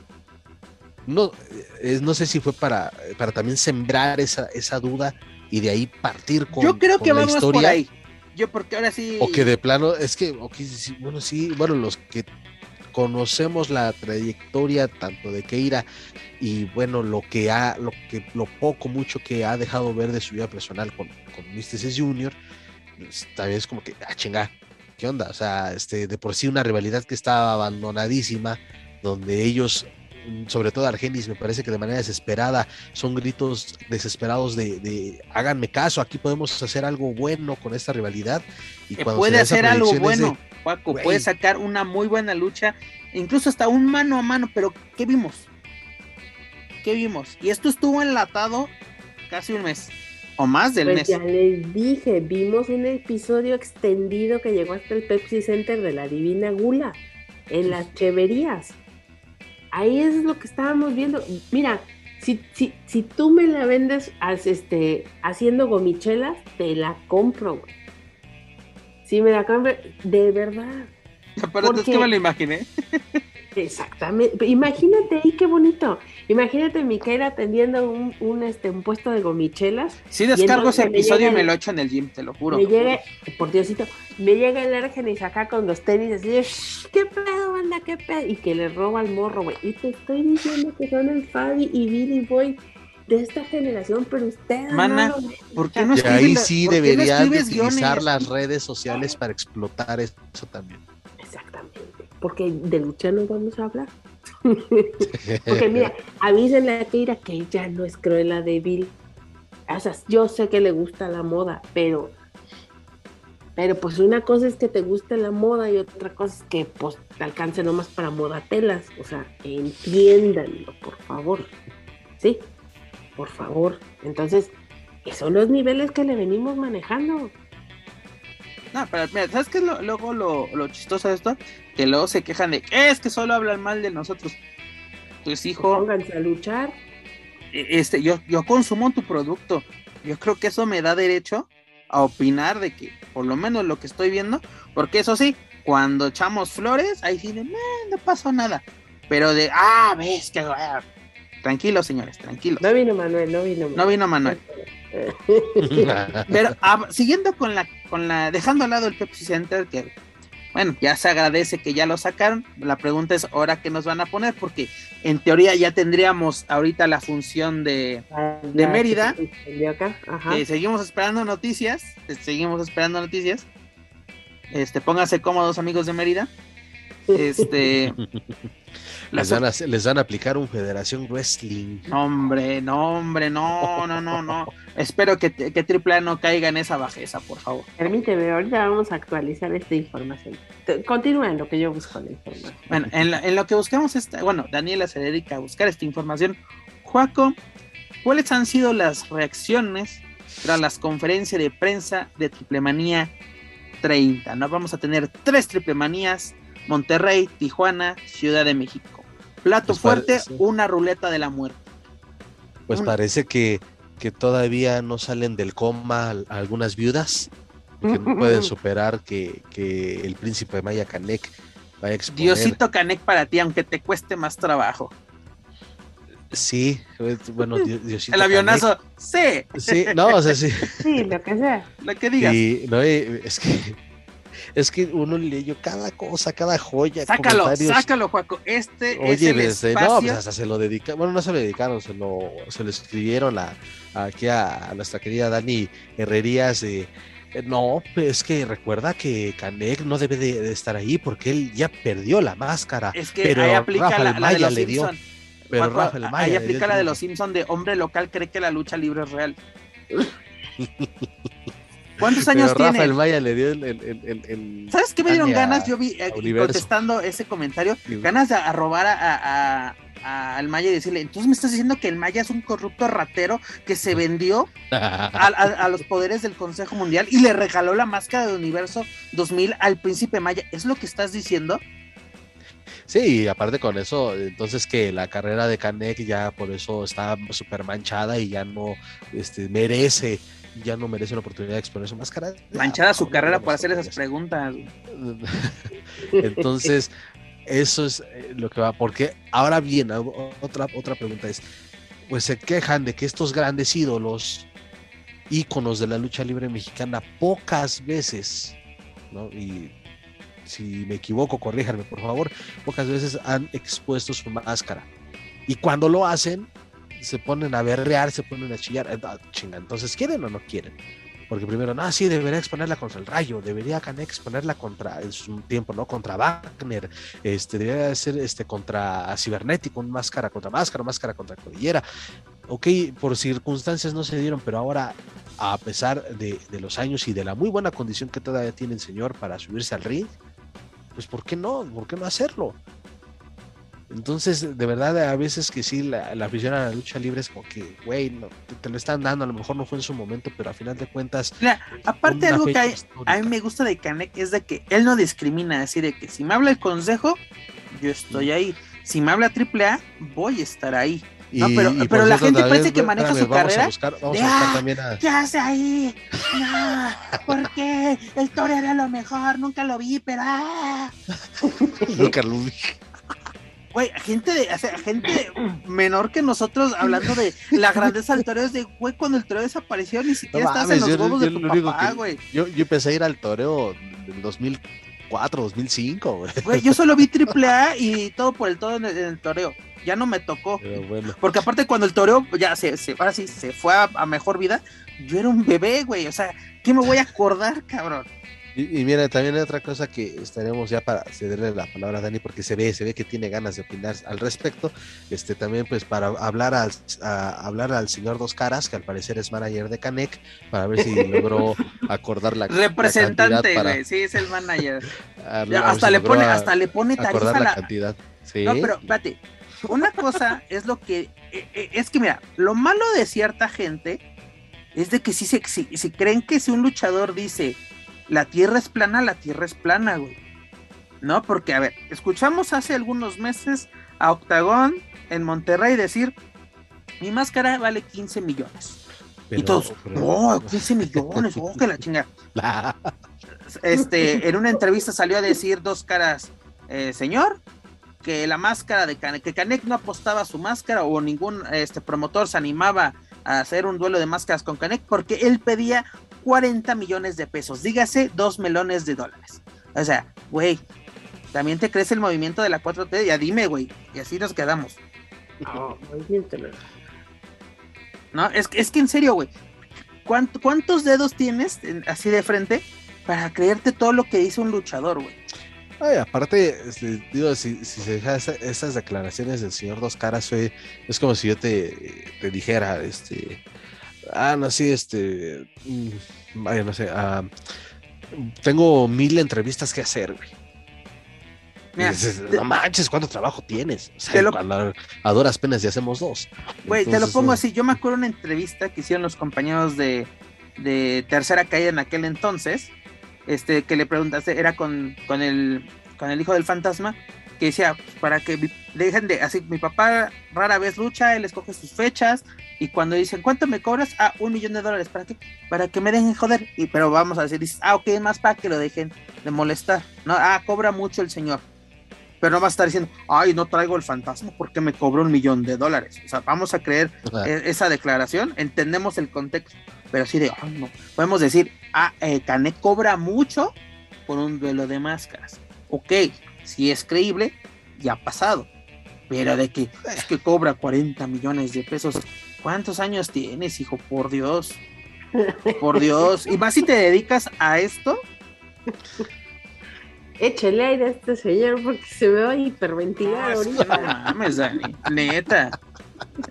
No, no sé si fue para, para también sembrar esa, esa duda y de ahí partir con.
Yo creo que vamos por ahí. Yo, porque ahora sí.
O que de plano, es que, bueno, sí, bueno, los que conocemos la trayectoria tanto de Keira y bueno, lo que ha, lo que, lo poco, mucho que ha dejado ver de su vida personal con, con Mr. Jr., pues, también es como que, ah, chinga, ¿qué onda? O sea, este, de por sí una rivalidad que estaba abandonadísima, donde ellos sobre todo Argenis, me parece que de manera desesperada son gritos desesperados de, háganme caso, aquí podemos hacer algo bueno con esta rivalidad.
Y puede hacer algo bueno, Paco, puede sacar una muy buena lucha, incluso hasta un mano a mano, pero ¿qué vimos? ¿Qué vimos? Y esto estuvo enlatado casi un mes. O más del
pues
mes.
Ya les dije, vimos un episodio extendido que llegó hasta el Pepsi Center de la Divina Gula, en las cheverías. Ahí es lo que estábamos viendo. Mira, si, si, si tú me la vendes este, haciendo gomichelas, te la compro. Si me la compro, de verdad. (laughs)
Pero es que me lo imaginé. (laughs)
Exactamente. Imagínate ahí qué bonito. Imagínate Micaela atendiendo un, un, este, un puesto de gomichelas.
Sí, descargo ese episodio y me lo echo en el gym, te lo juro.
Me llega, por Diosito, me llega el Argenis acá con los tenis así ¿qué pedo, banda? ¿Qué pedo? Y que le roba el morro, güey. Y te estoy diciendo que son el Fabi y Billy Boy de esta generación, pero usted.
Mana, ¿por qué no
Y ahí sí deberían utilizar las redes sociales para explotar eso también.
Porque de lucha no vamos a hablar. (laughs) Porque mira, avísenle a Keira que ella no es cruela débil. O sea, yo sé que le gusta la moda, pero pero pues una cosa es que te guste la moda y otra cosa es que pues te alcance nomás para modatelas. O sea, entiéndanlo, por favor. ¿Sí? Por favor. Entonces, esos son los niveles que le venimos manejando.
No, pero mira, ¿sabes qué es lo, luego lo, lo, chistoso de esto? Que luego se quejan de es que solo hablan mal de nosotros. Pues hijo.
Pónganse a luchar.
Este, yo, yo consumo tu producto. Yo creo que eso me da derecho a opinar de que, por lo menos lo que estoy viendo, porque eso sí, cuando echamos flores, ahí sí de, no pasó nada. Pero de, ah, ves que. Ah, tranquilos, señores, tranquilos.
No vino Manuel, no vino Manuel.
No vino Manuel. (laughs) Pero siguiendo con la, con la, dejando al lado el Pepsi Center, que bueno, ya se agradece que ya lo sacaron. La pregunta es ahora qué nos van a poner, porque en teoría ya tendríamos ahorita la función de, de Mérida. Eh, seguimos esperando noticias, eh, seguimos esperando noticias. Este, pónganse cómodos amigos de Mérida. (laughs) Este
les, van a, les van a aplicar un Federación Wrestling.
No, hombre, no, hombre, no, no, no, no. Espero que, que AAA no caiga en esa bajeza, por favor.
Permíteme, ahorita vamos a actualizar esta información. Continúa en lo que yo busco la información.
Bueno, en, lo que buscamos, esta, bueno, Daniela se dedica a buscar esta información. Juaco, ¿cuáles han sido las reacciones tras las conferencias de prensa de Triplemanía 30? ¿no? Vamos a tener tres Triplemanías Monterrey, Tijuana, Ciudad de México. Plato pues fuerte, una ruleta de la muerte.
Pues parece que, que, todavía no salen del coma algunas viudas, que no pueden (laughs) superar que, que, el príncipe Maya Canek vaya a exponer.
Diosito Canek para ti, aunque te cueste más trabajo.
Sí, bueno, (laughs) Diosito.
El avionazo, sí.
Sí, no, o sea, sí.
Sí, lo que sea.
Lo que digas.
Y, no, es que es que uno leyó cada cosa, cada joya.
Sácalo, sácalo, Juaco. Este es el este, espacio...
no, pues hasta se lo dedicaron, bueno, no se lo dedicaron, se lo, se lo escribieron a, aquí a, nuestra querida Dani Herrerías. Eh, no, es que recuerda que Canek no debe de, estar ahí porque él ya perdió la máscara.
Es que
pero
ahí aplica la, la, de los
le dio. Pero Rafael Maya
ahí aplica la de los Simpsons de hombre local cree que la lucha libre es real. (laughs) ¿Cuántos años
Pero
tiene?
Rafael Maya le dio el. el, el,
¿Sabes qué me dieron ganas? Yo vi eh, contestando ese comentario, ganas de arrobar a, a, al Maya y decirle, entonces me estás diciendo que el Maya es un corrupto ratero que se vendió (laughs) a, los poderes del Consejo Mundial y le regaló la máscara de Universo 2000 al príncipe Maya. ¿Es lo que estás diciendo?
Sí, y aparte con eso, entonces que la carrera de Kanek ya por eso está súper manchada y ya no este, merece ya no merece la oportunidad de exponer su máscara.
Manchada su carrera por hacer esas preguntas. (laughs)
Entonces, eso es eh, lo que va. Porque ahora bien, otra, otra pregunta es: pues se quejan de que estos grandes ídolos, íconos de la lucha libre mexicana, pocas veces, ¿no? Y si me equivoco, corríjanme por favor, pocas veces han expuesto su máscara. Y cuando lo hacen, se ponen a berrear, se ponen a chillar. Eh, chinga, entonces, ¿quieren o no quieren? Porque primero, no, sí, debería exponerla contra el Rayo, debería exponerla contra, en su tiempo, ¿no? Contra Wagner, este, debería ser este, contra Cibernético, un máscara contra máscara, máscara contra Cordillera. Ok, por circunstancias no se dieron, pero ahora, a pesar de, de los años y de la muy buena condición que todavía tiene el señor para subirse al ring, pues ¿por qué no? ¿Por qué no hacerlo? Entonces, de verdad, a veces que sí, la, afición a la lucha libre es como que, güey, no, te, lo están dando, a lo mejor no fue en su momento, pero a final de cuentas.
Mira, aparte algo que a mí me gusta de Kanek es de que él no discrimina, así de que si me habla el consejo, yo estoy ahí. Si me habla AAA, voy a estar ahí. No, pero, pero la gente parece que maneja su carrera.
buscar, vamos a buscar también a...
¿Qué hace ahí? No, ¿por qué? El toro era lo mejor, nunca lo vi, pero. ¡ah! (laughs)
nunca lo vi.
Güey, gente de, gente menor que nosotros hablando de la grandeza del toreo es de, güey, cuando el toreo desapareció ni siquiera estás en los huevos de tu papá, güey.
Yo, yo, empecé a ir al toreo en 2004, 2005, güey.
Güey, yo solo vi triple A y todo por el todo en el, toreo. Ya no me tocó. Porque aparte cuando el toreo ya se, se ahora sí se fue a, a mejor vida, yo era un bebé, güey. O sea, ¿qué me voy a acordar, cabrón?
Y, mira, también hay otra cosa que estaremos ya para cederle la palabra a Dani, porque se ve, se ve que tiene ganas de opinar al respecto. Este también, pues, para hablar al, hablar al señor Dos Caras, que al parecer es manager de Canec, para ver si (laughs) logró acordar la
representante, güey, sí, es el manager. hasta, le pone, hasta le pone tarifa
la, cantidad.
No, pero espérate, una cosa (laughs) es lo que e, e, es que mira, lo malo de cierta gente es de que si se si, si creen que si un luchador dice la tierra es plana, la tierra es plana, güey. ¿No? Porque, a ver, escuchamos hace algunos meses a Octagón en Monterrey decir, mi máscara vale 15 millones. y todos, oh, 15 millones, oh, que la chingada. (laughs) este, en una entrevista salió a decir dos caras, eh, señor, que la máscara de Canek, que Canek no apostaba a su máscara o ningún este, promotor se animaba a hacer un duelo de máscaras con Canek porque él pedía 40 millones de pesos, dígase 2 melones de dólares. O sea, güey, también te crece el movimiento de la 4T, ya dime, güey, y así nos quedamos. No, (laughs) no es, es que en serio, güey, ¿cuántos dedos tienes así de frente para creerte todo lo que dice un luchador, güey?
Ay, aparte, este, digo, si, se deja esas declaraciones del señor Dos Caras, es como si yo te, te dijera, este, ah, no, sí, este, mm, vaya, no sé, ah, tengo mil entrevistas que hacer, güey. no manches, ¿cuánto trabajo tienes? O sea, a, duras penas ya hacemos dos.
Güey, te lo pongo así. Yo me acuerdo una entrevista que hicieron los compañeros de, de Tercera Caída en aquel entonces. Este, que le preguntaste, era con, con, el, con el hijo del fantasma que decía, para que dejen de, así, mi papá rara vez lucha, él escoge sus fechas, y cuando dicen, ¿cuánto me cobras? Ah, un millón de dólares, ¿para qué? Para que me dejen joder, y pero vamos a decir, dices, ah, ok, más para que lo dejen de molestar, ¿no? Ah, cobra mucho el señor, pero no va a estar diciendo, ay, no traigo el fantasma porque me cobró un millón de dólares, o sea, vamos a creer e-, esa declaración, entendemos el contexto, pero así de, ay, no, podemos decir, ah, eh, Canek cobra mucho por un duelo de máscaras, ok, si es creíble, ya ha pasado. Pero de que es que cobra 40 millones de pesos. ¿Cuántos años tienes, hijo? Por Dios. (laughs) Por Dios. Y más si te dedicas a esto.
Échale aire a este señor porque se me va a hiperventilar
ahorita. Neta.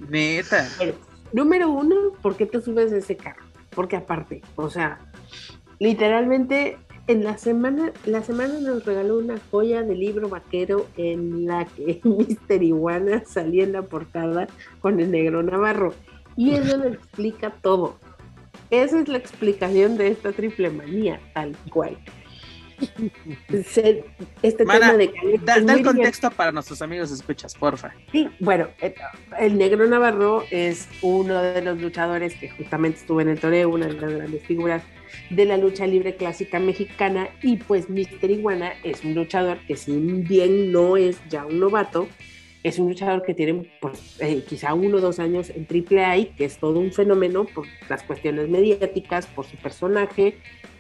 Neta.
número uno, ¿por qué te subes de ese carro? Porque aparte, o sea, literalmente en la semana, la semana nos regaló una joya de libro vaquero en la que (laughs) Mister Iguana salía en la portada con el negro Navarro. Y eso le explica todo. Esa es la explicación de esta triple manía, tal cual. (laughs)
este tema de da, el contexto para nuestros amigos escuchas, porfa.
Sí, bueno, eh, el negro Navarro es uno de los luchadores que justamente estuvo en el toreo, una de las grandes figuras de la lucha libre clásica mexicana. Y pues Mister Iguana es un luchador que si bien no es ya un novato, es un luchador que tiene pues, eh, quizá uno o dos años en AAA, que es todo un fenómeno por las cuestiones mediáticas, por su personaje,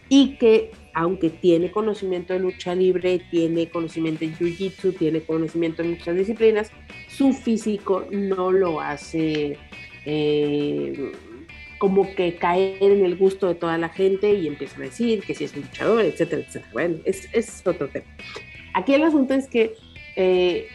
y que aunque tiene conocimiento de lucha libre, tiene conocimiento de jiu-jitsu, tiene conocimiento en muchas disciplinas, su físico no lo hace eh, como que caer en el gusto de toda la gente y empiezan a decir que si es un luchador, etcétera, etcétera. Bueno, es, es otro tema. Aquí el asunto es que eh,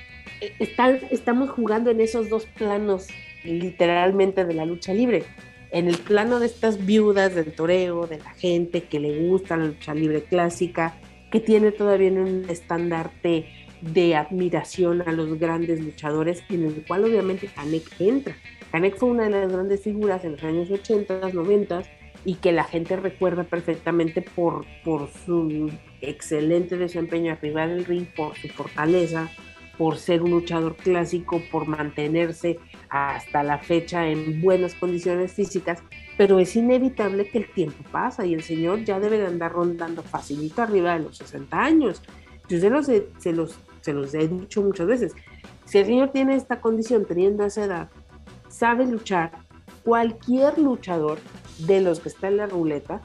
estamos jugando en esos dos planos literalmente de la lucha libre. En el plano de estas viudas del toreo, de la gente que le gusta la lucha libre clásica, que tiene todavía un estandarte de admiración a los grandes luchadores, en el cual obviamente Kanek entra. Kanek fue una de las grandes figuras en los años 80, 90 y que la gente recuerda perfectamente por, por su excelente desempeño arriba del ring, por su fortaleza, por ser un luchador clásico, por mantenerse hasta la fecha en buenas condiciones físicas, pero es inevitable que el tiempo pasa y el señor ya debe de andar rondando facilito arriba de los 60 años. Yo se los, he, se los, se los he dicho muchas veces. Si el señor tiene esta condición, teniendo esa edad, sabe luchar, cualquier luchador de los que está en la ruleta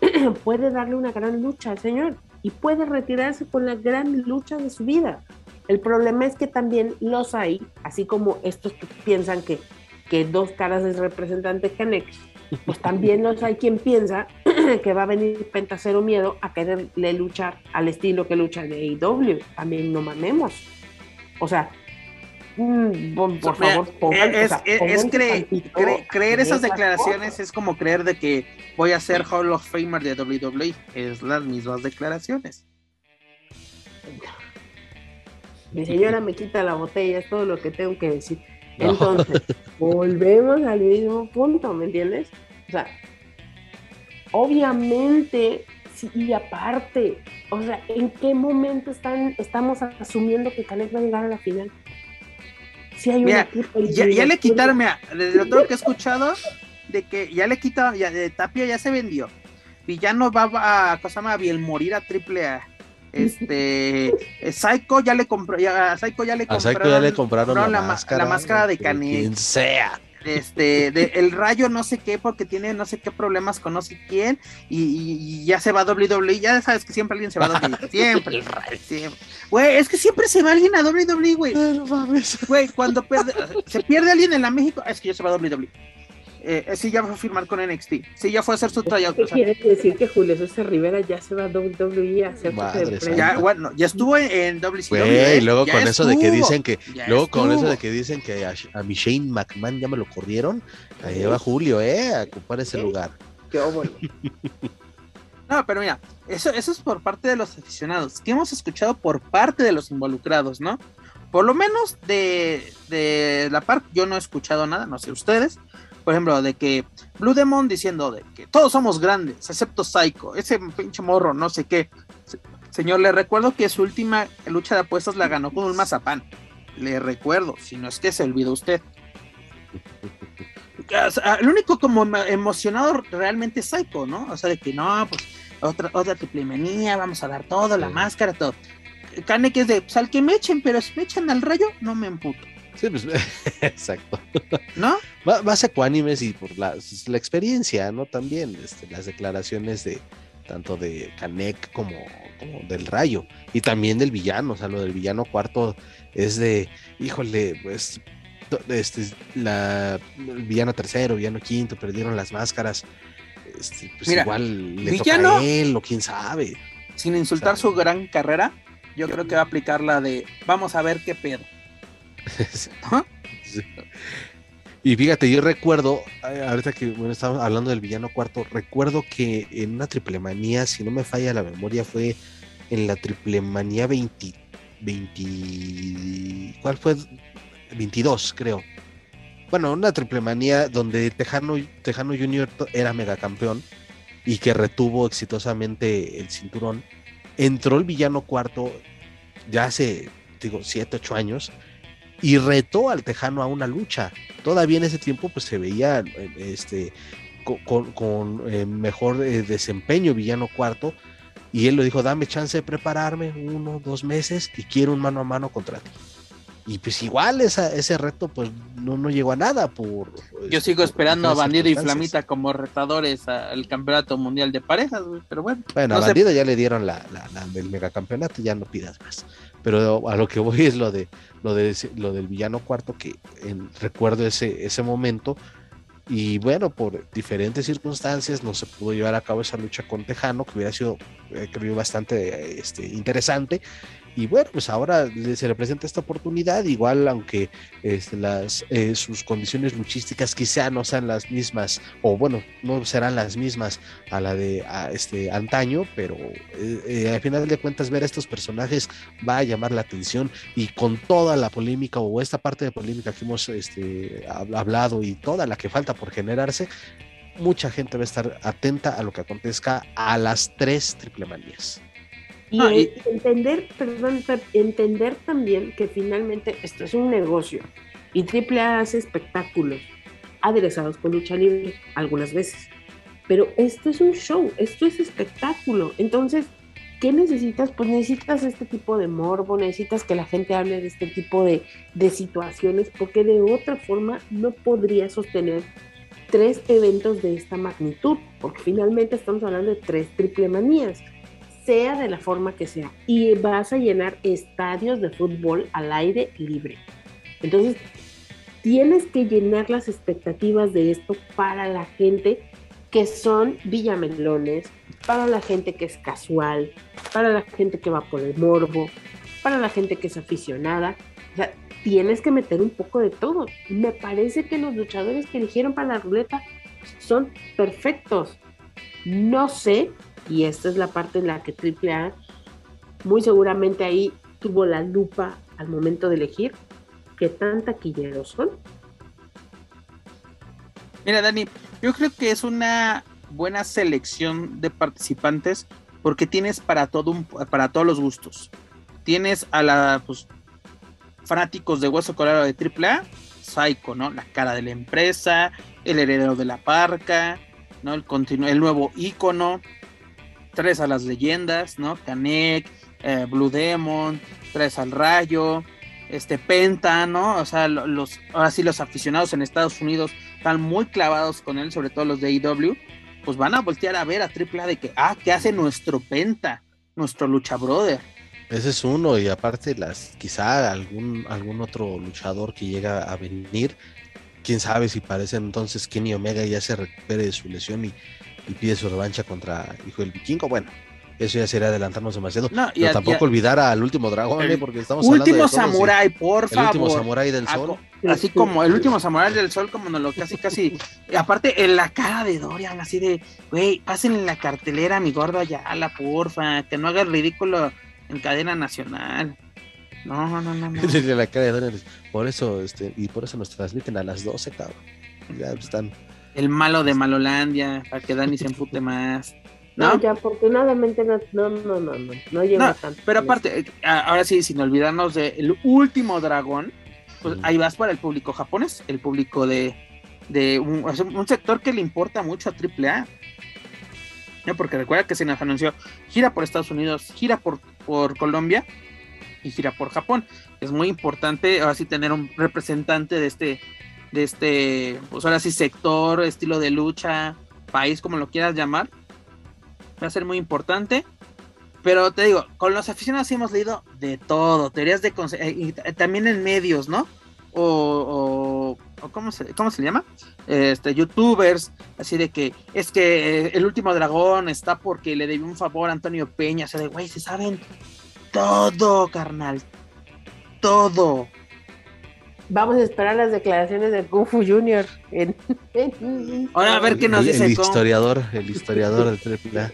(clears throat) puede darle una gran lucha al señor y puede retirarse con la gran lucha de su vida. El problema es que también los hay, así como estos que piensan que, que dos caras es representante Canek, pues también los hay quien piensa (clears throat) que va a venir Pentacero Miedo a quererle luchar al estilo que lucha de AEW. También no mamemos. O sea, mm, por, favor,
es, creer esas declaraciones es como creer de que voy a ser Hall of Famer de WWE. Es las mismas declaraciones.
Mi señora me quita la botella, es todo lo que tengo que decir. (laughs) Entonces, volvemos al mismo punto, ¿me entiendes? O sea, obviamente, sí, y aparte, o sea, ¿en qué momento están, estamos asumiendo que Canek va a llegar a la final?
Si hay una ya, ya, le quitaron, mira, desde todo lo que he escuchado, de que ya le quitaron, ya, de Tapia ya se vendió. Villano va a, cosa más, bien morir a triple A este eh, Psycho ya le compró ya, a Psycho ya le
compraron, ya le compraron
la, máscara, la máscara de Canek.
Quien sea.
Este, de, el rayo no sé qué, porque tiene no sé qué problemas con no sé quién, y, ya se va a WWE, ya sabes que siempre alguien se va a WWE, (laughs) siempre, siempre. Güey, es que siempre se va alguien a WWE, güey. Güey, cuando se pierde alguien en la México, es que ya se va a WWE eh, sí ya fue a firmar con NXT, sí ya fue a hacer su trayectoria.
¿Qué quiere decir que Julio César Rivera ya se va a WWE a hacer
su ya, bueno, ya estuvo en, WCW.
y luego con eso de que dicen que, luego con eso de que dicen que a, a mi Shane McMahon ya me lo corrieron, ahí va Julio, eh, a ocupar ese lugar.
Qué. (laughs)
No, pero mira, eso, eso es por parte de los aficionados, que hemos escuchado por parte de los involucrados, ¿no? Por lo menos de, de la parte, yo no he escuchado nada, no sé ustedes, por ejemplo, de que Blue Demon diciendo de que todos somos grandes, excepto Psycho, ese pinche morro, no sé qué. Señor, le recuerdo que su última lucha de apuestas la ganó con un mazapán. Le recuerdo, si no es que se olvidó usted. (laughs) el único como emocionado realmente es Psycho, ¿no? O sea, de que no, pues otra, otra vamos a dar todo, la máscara, todo. Kane que es de, pues al que me echen, pero si me echan al rayo, no me emputo.
Sí, pues, (laughs) exacto.
¿No?
Más ecuánimes y por la, la, experiencia, ¿no? También este, las declaraciones de tanto de Canek como, como, del Rayo y también del villano, o sea, lo del villano cuarto es de, híjole, pues este, la, el villano tercero, villano quinto, perdieron las máscaras, este, pues igual le villano, toca a él o quién sabe.
Sin insultar su gran carrera, yo creo que va a aplicar la de vamos a ver qué pedo. (laughs)
Y fíjate, yo recuerdo, ahorita que bueno, hablando del villano cuarto, recuerdo que en una triple manía, si no me falla la memoria, fue en la triple manía 20, 20 ¿cuál fue? 22, creo. Bueno, una triple manía donde Tejano, Tejano Junior era megacampeón y que retuvo exitosamente el cinturón. Entró el villano cuarto ya hace, digo, 7, 8 años y retó al Tejano a una lucha. Todavía en ese tiempo pues se veía este, con, eh, mejor eh, desempeño Villano Cuarto y él lo dijo, dame chance de prepararme uno, dos meses y quiero un mano a mano contra ti. Y pues igual esa, ese reto pues no, no llegó a nada por...
Yo
este,
sigo
por
esperando a Bandido y. Flamita como retadores al campeonato mundial de parejas, pero bueno.
Bueno,
no
a. Bandido ya le dieron la, la, la del megacampeonato, ya no pidas más. Pero a lo que voy es lo de lo de lo del villano cuarto, que en- recuerdo ese, ese momento. Y bueno, por diferentes circunstancias no se pudo llevar a cabo esa lucha con Tejano, que hubiera sido, eh, creo, bastante eh, este, interesante. Y bueno, pues ahora se le presenta esta oportunidad, igual aunque este, las, eh, sus condiciones luchísticas quizá no sean las mismas, o bueno, no serán las mismas a la de este antaño, pero eh, eh, al final de cuentas ver a estos personajes va a llamar la atención y con toda la polémica o esta parte de polémica que hemos este, hab- hablado y toda la que falta por generarse, mucha gente va a estar atenta a lo que acontezca a las tres triple manías.
Y,
Ah, y-
entender, perdón, entender también que finalmente esto es un negocio y AAA hace espectáculos aderezados con lucha libre algunas veces. Pero esto es un show, esto es espectáculo. Entonces, ¿qué necesitas? Pues necesitas este tipo de morbo, necesitas que la gente hable de este tipo de, de situaciones, porque de otra forma no podría sostener tres eventos de esta magnitud, porque finalmente estamos hablando de tres triple manías sea de la forma que sea, y vas a llenar estadios de fútbol al aire libre. Entonces, tienes que llenar las expectativas de esto para la gente que son villamelones, para la gente que es casual, para la gente que va por el morbo, para la gente que es aficionada. O sea, tienes que meter un poco de todo. Me parece que los luchadores que eligieron para la ruleta son perfectos. No sé y esta es la parte en la que AAA muy seguramente ahí tuvo la lupa al momento de elegir qué tan taquilleros son.
Mira, Dani, yo creo que es una buena selección de participantes porque tienes para todo un- para todos los gustos. Tienes a la pues, fanáticos de Hueso Colorado de AAA, Psycho, ¿no? La cara de la empresa, el heredero de la parca, ¿no? El el nuevo ícono. Tres a las leyendas, ¿no? Canek, eh, Blue Demon, tres al Rayo, este Penta, ¿no? O sea, lo- los, ahora sí los aficionados en Estados Unidos están muy clavados con él, sobre todo los de AEW, pues van a voltear a ver a AAA de que, ah, ¿qué hace nuestro Penta? Nuestro lucha brother.
Ese es uno, y aparte las, quizá algún, algún otro luchador que llega a venir, quién sabe si parece entonces Kenny Omega ya se recupere de su lesión y, y pide su revancha contra Hijo del Vikingo. Bueno, eso ya sería adelantarnos demasiado.
No, y
Pero
a-
tampoco
a-
olvidar al último dragón,
El
¿eh? porque estamos hablando de
último
y-
samurái, por
El último
favor.
samurái del sol.
Así como el último samurái del sol, como nos lo casi casi. y aparte, en la cara de Dorian, así de, güey, pásenle la cartelera mi gordo Ayala, porfa, que no haga el ridículo en cadena nacional. No, no, no, no. (laughs) no.
Decirle la cara de Dorian, Por eso, este, y por eso nos transmiten a las 12, cabrón. Ya están.
El malo de Malolandia, para que Dani se empute más.
No,
¿No?
ya afortunadamente no, no, no, no, no, no llegó
No,
tanto.
Pero aparte, eh, ahora sí, sin olvidarnos del último dragón, pues ahí vas para el público japonés, el público de, de un sector que le importa mucho a AAA. ¿no? Porque recuerda que se nos anunció gira por Estados Unidos, gira por, por Colombia y gira por Japón. Es muy importante ahora sí tener un representante de este, este, pues ahora sí, sector, estilo de lucha, país, como lo quieras llamar. Va a ser muy importante. Pero te digo, con los aficionados hemos leído de todo, teorías de eh, y también en medios, ¿no? O, o, ¿cómo, se, ¿cómo se llama? Este, youtubers, así de que es que eh, el último dragón está porque le debió un favor a Antonio Peña, o sea, de güey, se saben todo, carnal, todo.
Vamos a esperar las declaraciones de Kung Fu Junior. En, en-
Ahora a ver qué nos
el,
dice
el historiador, el historiador de AAA.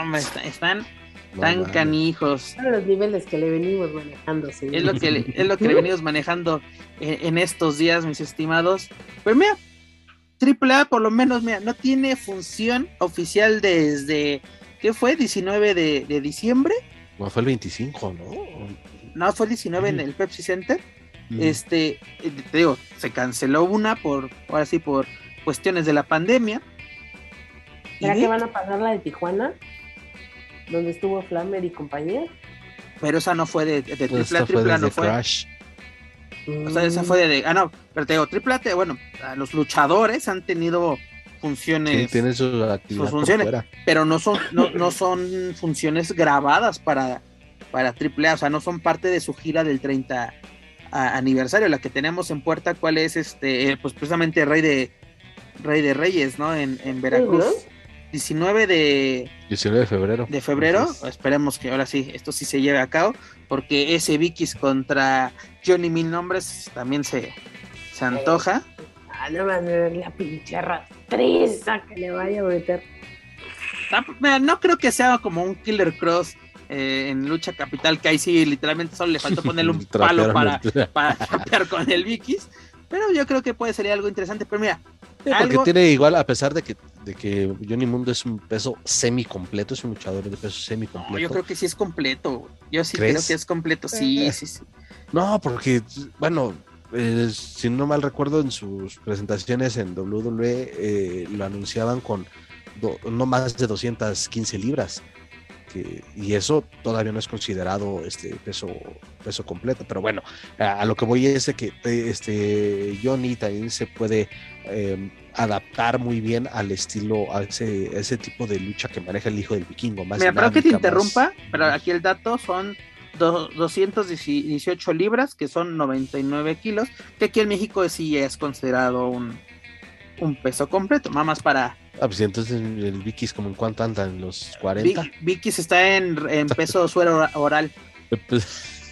Hombre, está- están
No
tan canijos.
Son los niveles que le venimos manejando. señor.
Es lo que le, es lo que le venimos manejando en, en estos días, mis estimados. Pero mira, AAA por lo menos, mira, no tiene función oficial desde, ¿qué fue? 19 de, de diciembre.
No, fue el 25, ¿no?
No, fue el 19 en el Pepsi Center.
Mm.
Este, eh, te digo, se canceló una por, ahora sí, por cuestiones de la pandemia.
¿Será que van a pasar la de Tijuana? Donde estuvo Flammer y compañía.
pero esa no fue de, de triple
Esta
A,
fue
triple A no fue.
Crash.
O sea, esa fue de, ah, no, pero te digo, triple A, te- bueno, los luchadores han tenido
Sí,
funciones,
tiene su actividad
sus
por
funciones.
fuera.
pero no son, no, no son funciones grabadas para, para triple A, o sea, no son parte de su gira del 30 a- aniversario, la que tenemos en puerta, cuál es este, eh, pues precisamente Rey de Rey de Reyes, ¿no? En, en Veracruz. 19 de,
19 de febrero.
de febrero. Esperemos que ahora sí, esto sí se lleve a cabo, porque ese Vikis contra Johnny Mil Nombres también se, se antoja.
Ah, no más de ver la pinche rastriza que le vaya a meter.
No creo que sea como un Killer Cross eh, en lucha capital, que ahí sí literalmente solo le faltó (laughs) ponerle un palo para, para trapear con el Vikis. Pero yo creo que puede ser algo interesante. Pero mira,
Sí, porque
algo-
tiene igual, a pesar de que, de que Johnny Mundo es un peso semi completo, es un luchador de peso semi
no,
completo.
yo creo que sí es completo. Yo sí
¿Crees?
creo que es completo. Sí,
Eh.
sí, sí.
No, porque, bueno, eh, si no mal recuerdo, en sus presentaciones en WWE eh, lo anunciaban con do- no más de 215 libras. Que- y eso todavía no es considerado este peso, peso completo. Pero bueno, a, a lo que voy es de que este Johnny también se puede eh, adaptar muy bien al estilo, a ese, a ese tipo de lucha que maneja el hijo del vikingo. Más
Mira, pero que te
dinámica, más-
interrumpa, pero aquí el dato son do- 218 libras, que son 99 kilos, que aquí en México sí es considerado un, un peso completo, nada más para...
Ah, pues entonces el Vicky es como en cuánto anda, en los 40.
Vic- Vicky's está en, en peso (laughs) suero ora- oral.
Pues-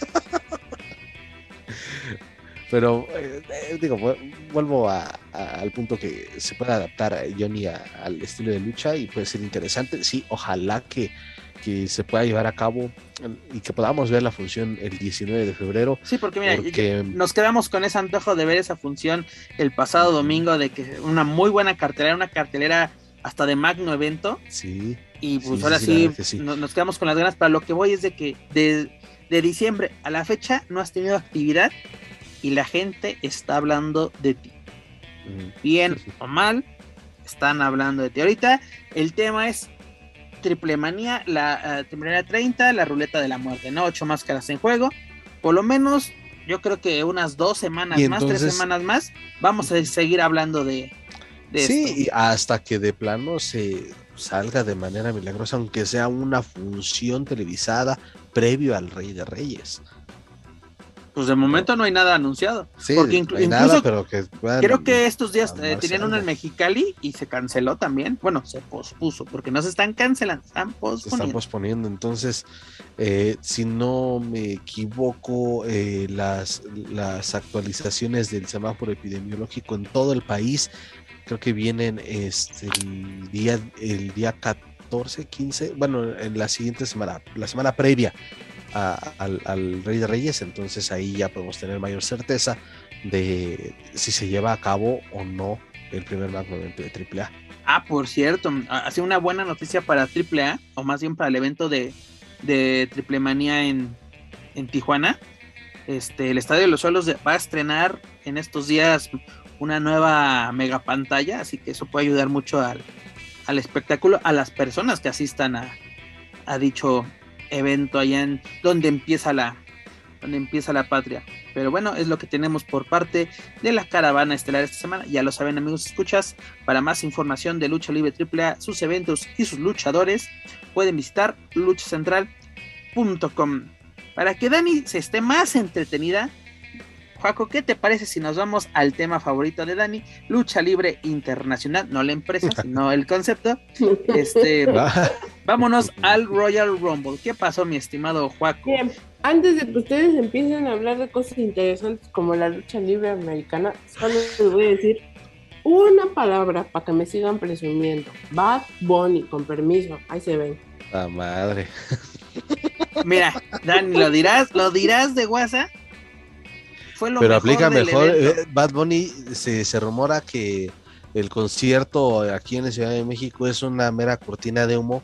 Pero eh, eh, digo, vu- vuelvo a- a- al punto que se puede adaptar a Johnny al estilo de lucha y puede ser interesante. Sí, ojalá que, que se pueda llevar a cabo y que podamos ver la función el 19 de febrero.
Sí, porque mira,
Porque
nos quedamos con ese antojo de ver esa función el pasado domingo, de que una muy buena cartelera, una cartelera hasta de magno evento.
sí,
Y pues
Sí,
ahora
sí,
nos quedamos con las ganas. Para lo que voy es de que de, de diciembre a la fecha no has tenido actividad y la gente está hablando de ti.
mm,
Bien o mal, están hablando de ti. Ahorita el tema es Triple Manía, la eh, Triple Manía 30, la ruleta de la muerte, ¿no? Ocho máscaras en juego. Por lo menos, yo creo que unas dos semanas más, tres semanas más, vamos a seguir hablando de, de
sí,
esto.
y hasta que de plano se salga de manera milagrosa, aunque sea una función televisada previo al Rey de Reyes.
Pues de momento no hay nada anunciado.
Sí,
Porque
no
inclu-
hay
incluso
nada, pero que
Creo que estos días eh, tenían uno en. Mexicali y se canceló también. Bueno, se pospuso porque no se están cancelando, están
se están
posponiendo.
posponiendo. Entonces, eh, si no me equivoco, eh, las, las actualizaciones del semáforo epidemiológico en todo el país, creo que vienen este, el, día, el día 14, 15, bueno, en la siguiente semana, la semana previa al, Rey de Reyes, entonces ahí ya podemos tener mayor certeza de si se lleva a cabo o no el primer magno evento de AAA.
Ah, por cierto, ha sido una buena noticia para AAA, o más bien para el evento de, de Triple Manía en, en Tijuana. Este, el Estadio de los Suelos va a estrenar en estos días una nueva mega pantalla, así que eso puede ayudar mucho al, al espectáculo, a las personas que asistan a, a dicho evento allá en donde empieza la donde empieza la patria. Pero bueno, es lo que tenemos por parte de la caravana estelar esta semana. Ya lo saben, amigos, escuchas. Para más información de Lucha Libre AAA, sus eventos y sus luchadores, pueden visitar luchacentral.com. Para que Dani se esté más entretenida, Juaco, ¿qué te parece si nos vamos al tema favorito de Dani? Lucha Libre Internacional, no la empresa, (laughs) sino el concepto. (laughs) Este, vámonos al Royal Rumble. ¿Qué pasó, mi estimado Juaco?
Bien, antes de que ustedes empiecen a hablar de cosas interesantes como la lucha libre americana, solo les voy a decir una palabra para que me sigan presumiendo. Bad Bunny, con permiso, ahí se ven.
La madre.
Mira, Dani, ¿lo dirás? ¿Lo dirás de WhatsApp? Fue lo
Pero
mejor
aplica
del
mejor.
evento.
eh, Bad Bunny se, se rumora que el concierto aquí en la Ciudad de México es una mera cortina de humo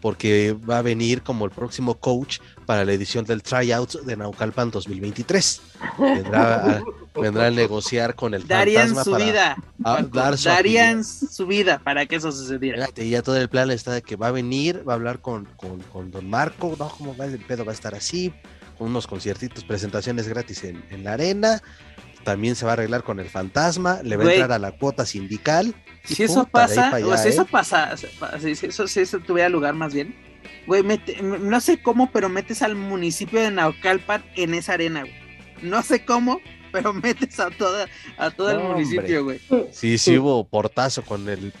porque va a venir como el próximo coach para la edición del tryout de Naucalpan 2023. Vendrá a, vendrá a negociar con el
Darían
fantasma
su
para
vida.
a- dar su
Darían su vida para que eso sucediera.
Fíjate, ya todo el plan está de que va a venir, va a hablar con, con, con Don Marco, ¿no? ¿Cómo va el pedo? Va a estar así, con unos conciertitos, presentaciones gratis en, en la arena. También se va a arreglar con el fantasma, le va
Güey.
a entrar a la cuota sindical. y
Si eso
puta, ahí
pasa, o si eso
¿eh?
pasa, si si eso, si eso tuviera lugar más bien, güey, mete- no sé cómo, pero metes al municipio de Naucalpan en esa arena, güey. No sé cómo, pero (laughs) metes a toda, a todo el municipio, güey.
Sí, sí hubo portazo con el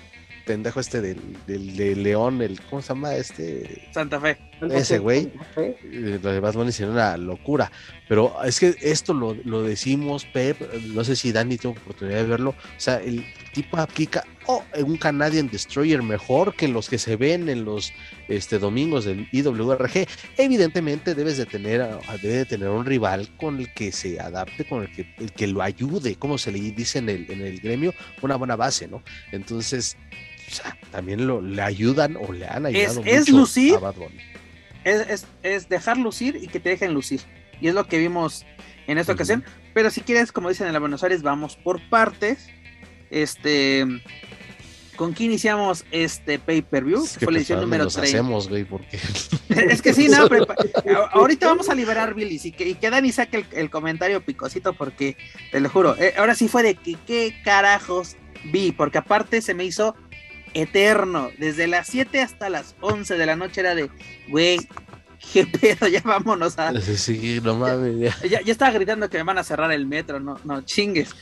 pendejo este del, del, de León, el, ¿cómo se llama? Este,
Santa Fe.
Ese güey. eh, lo de Bad Bunny sería una locura. Pero es que esto lo, lo decimos, Pep, no sé si Dani tuvo oportunidad de verlo. O sea, el tipo aplica oh, un Canadian Destroyer mejor que los que se ven en los este, domingos del IWRG. Evidentemente debes de tener, debe de tener un rival con el que se adapte, con el que, el que lo ayude, como se le dice en el, en el gremio, una buena base, ¿no? Entonces, o sea, también lo, le ayudan o le han ayudado
es
mucho
lucir.
a Bad Bunny.
Es, es, es dejar lucir y que te dejen lucir. Y es lo que vimos en esta ocasión. Pero si quieres, como dicen en la Buenos Aires, vamos por partes. Este. ¿Con qué iniciamos este pay-per-view?
Es
Que fue la
pues,
edición
¿a dónde
número
nos
3.
hacemos, güey, porque (laughs)
Es que sí, no, (laughs) ahorita vamos a liberar Billy y que, y que Dani saque el, el comentario picosito porque te lo juro, eh, ahora sí fue de que qué carajos vi, porque aparte se me hizo eterno, desde las 7 hasta las 11 de la noche era de, güey, qué pedo, ya vámonos a...
sí, no mames, ya.
Ya, ya estaba gritando que me van a cerrar el metro, no, no chingues.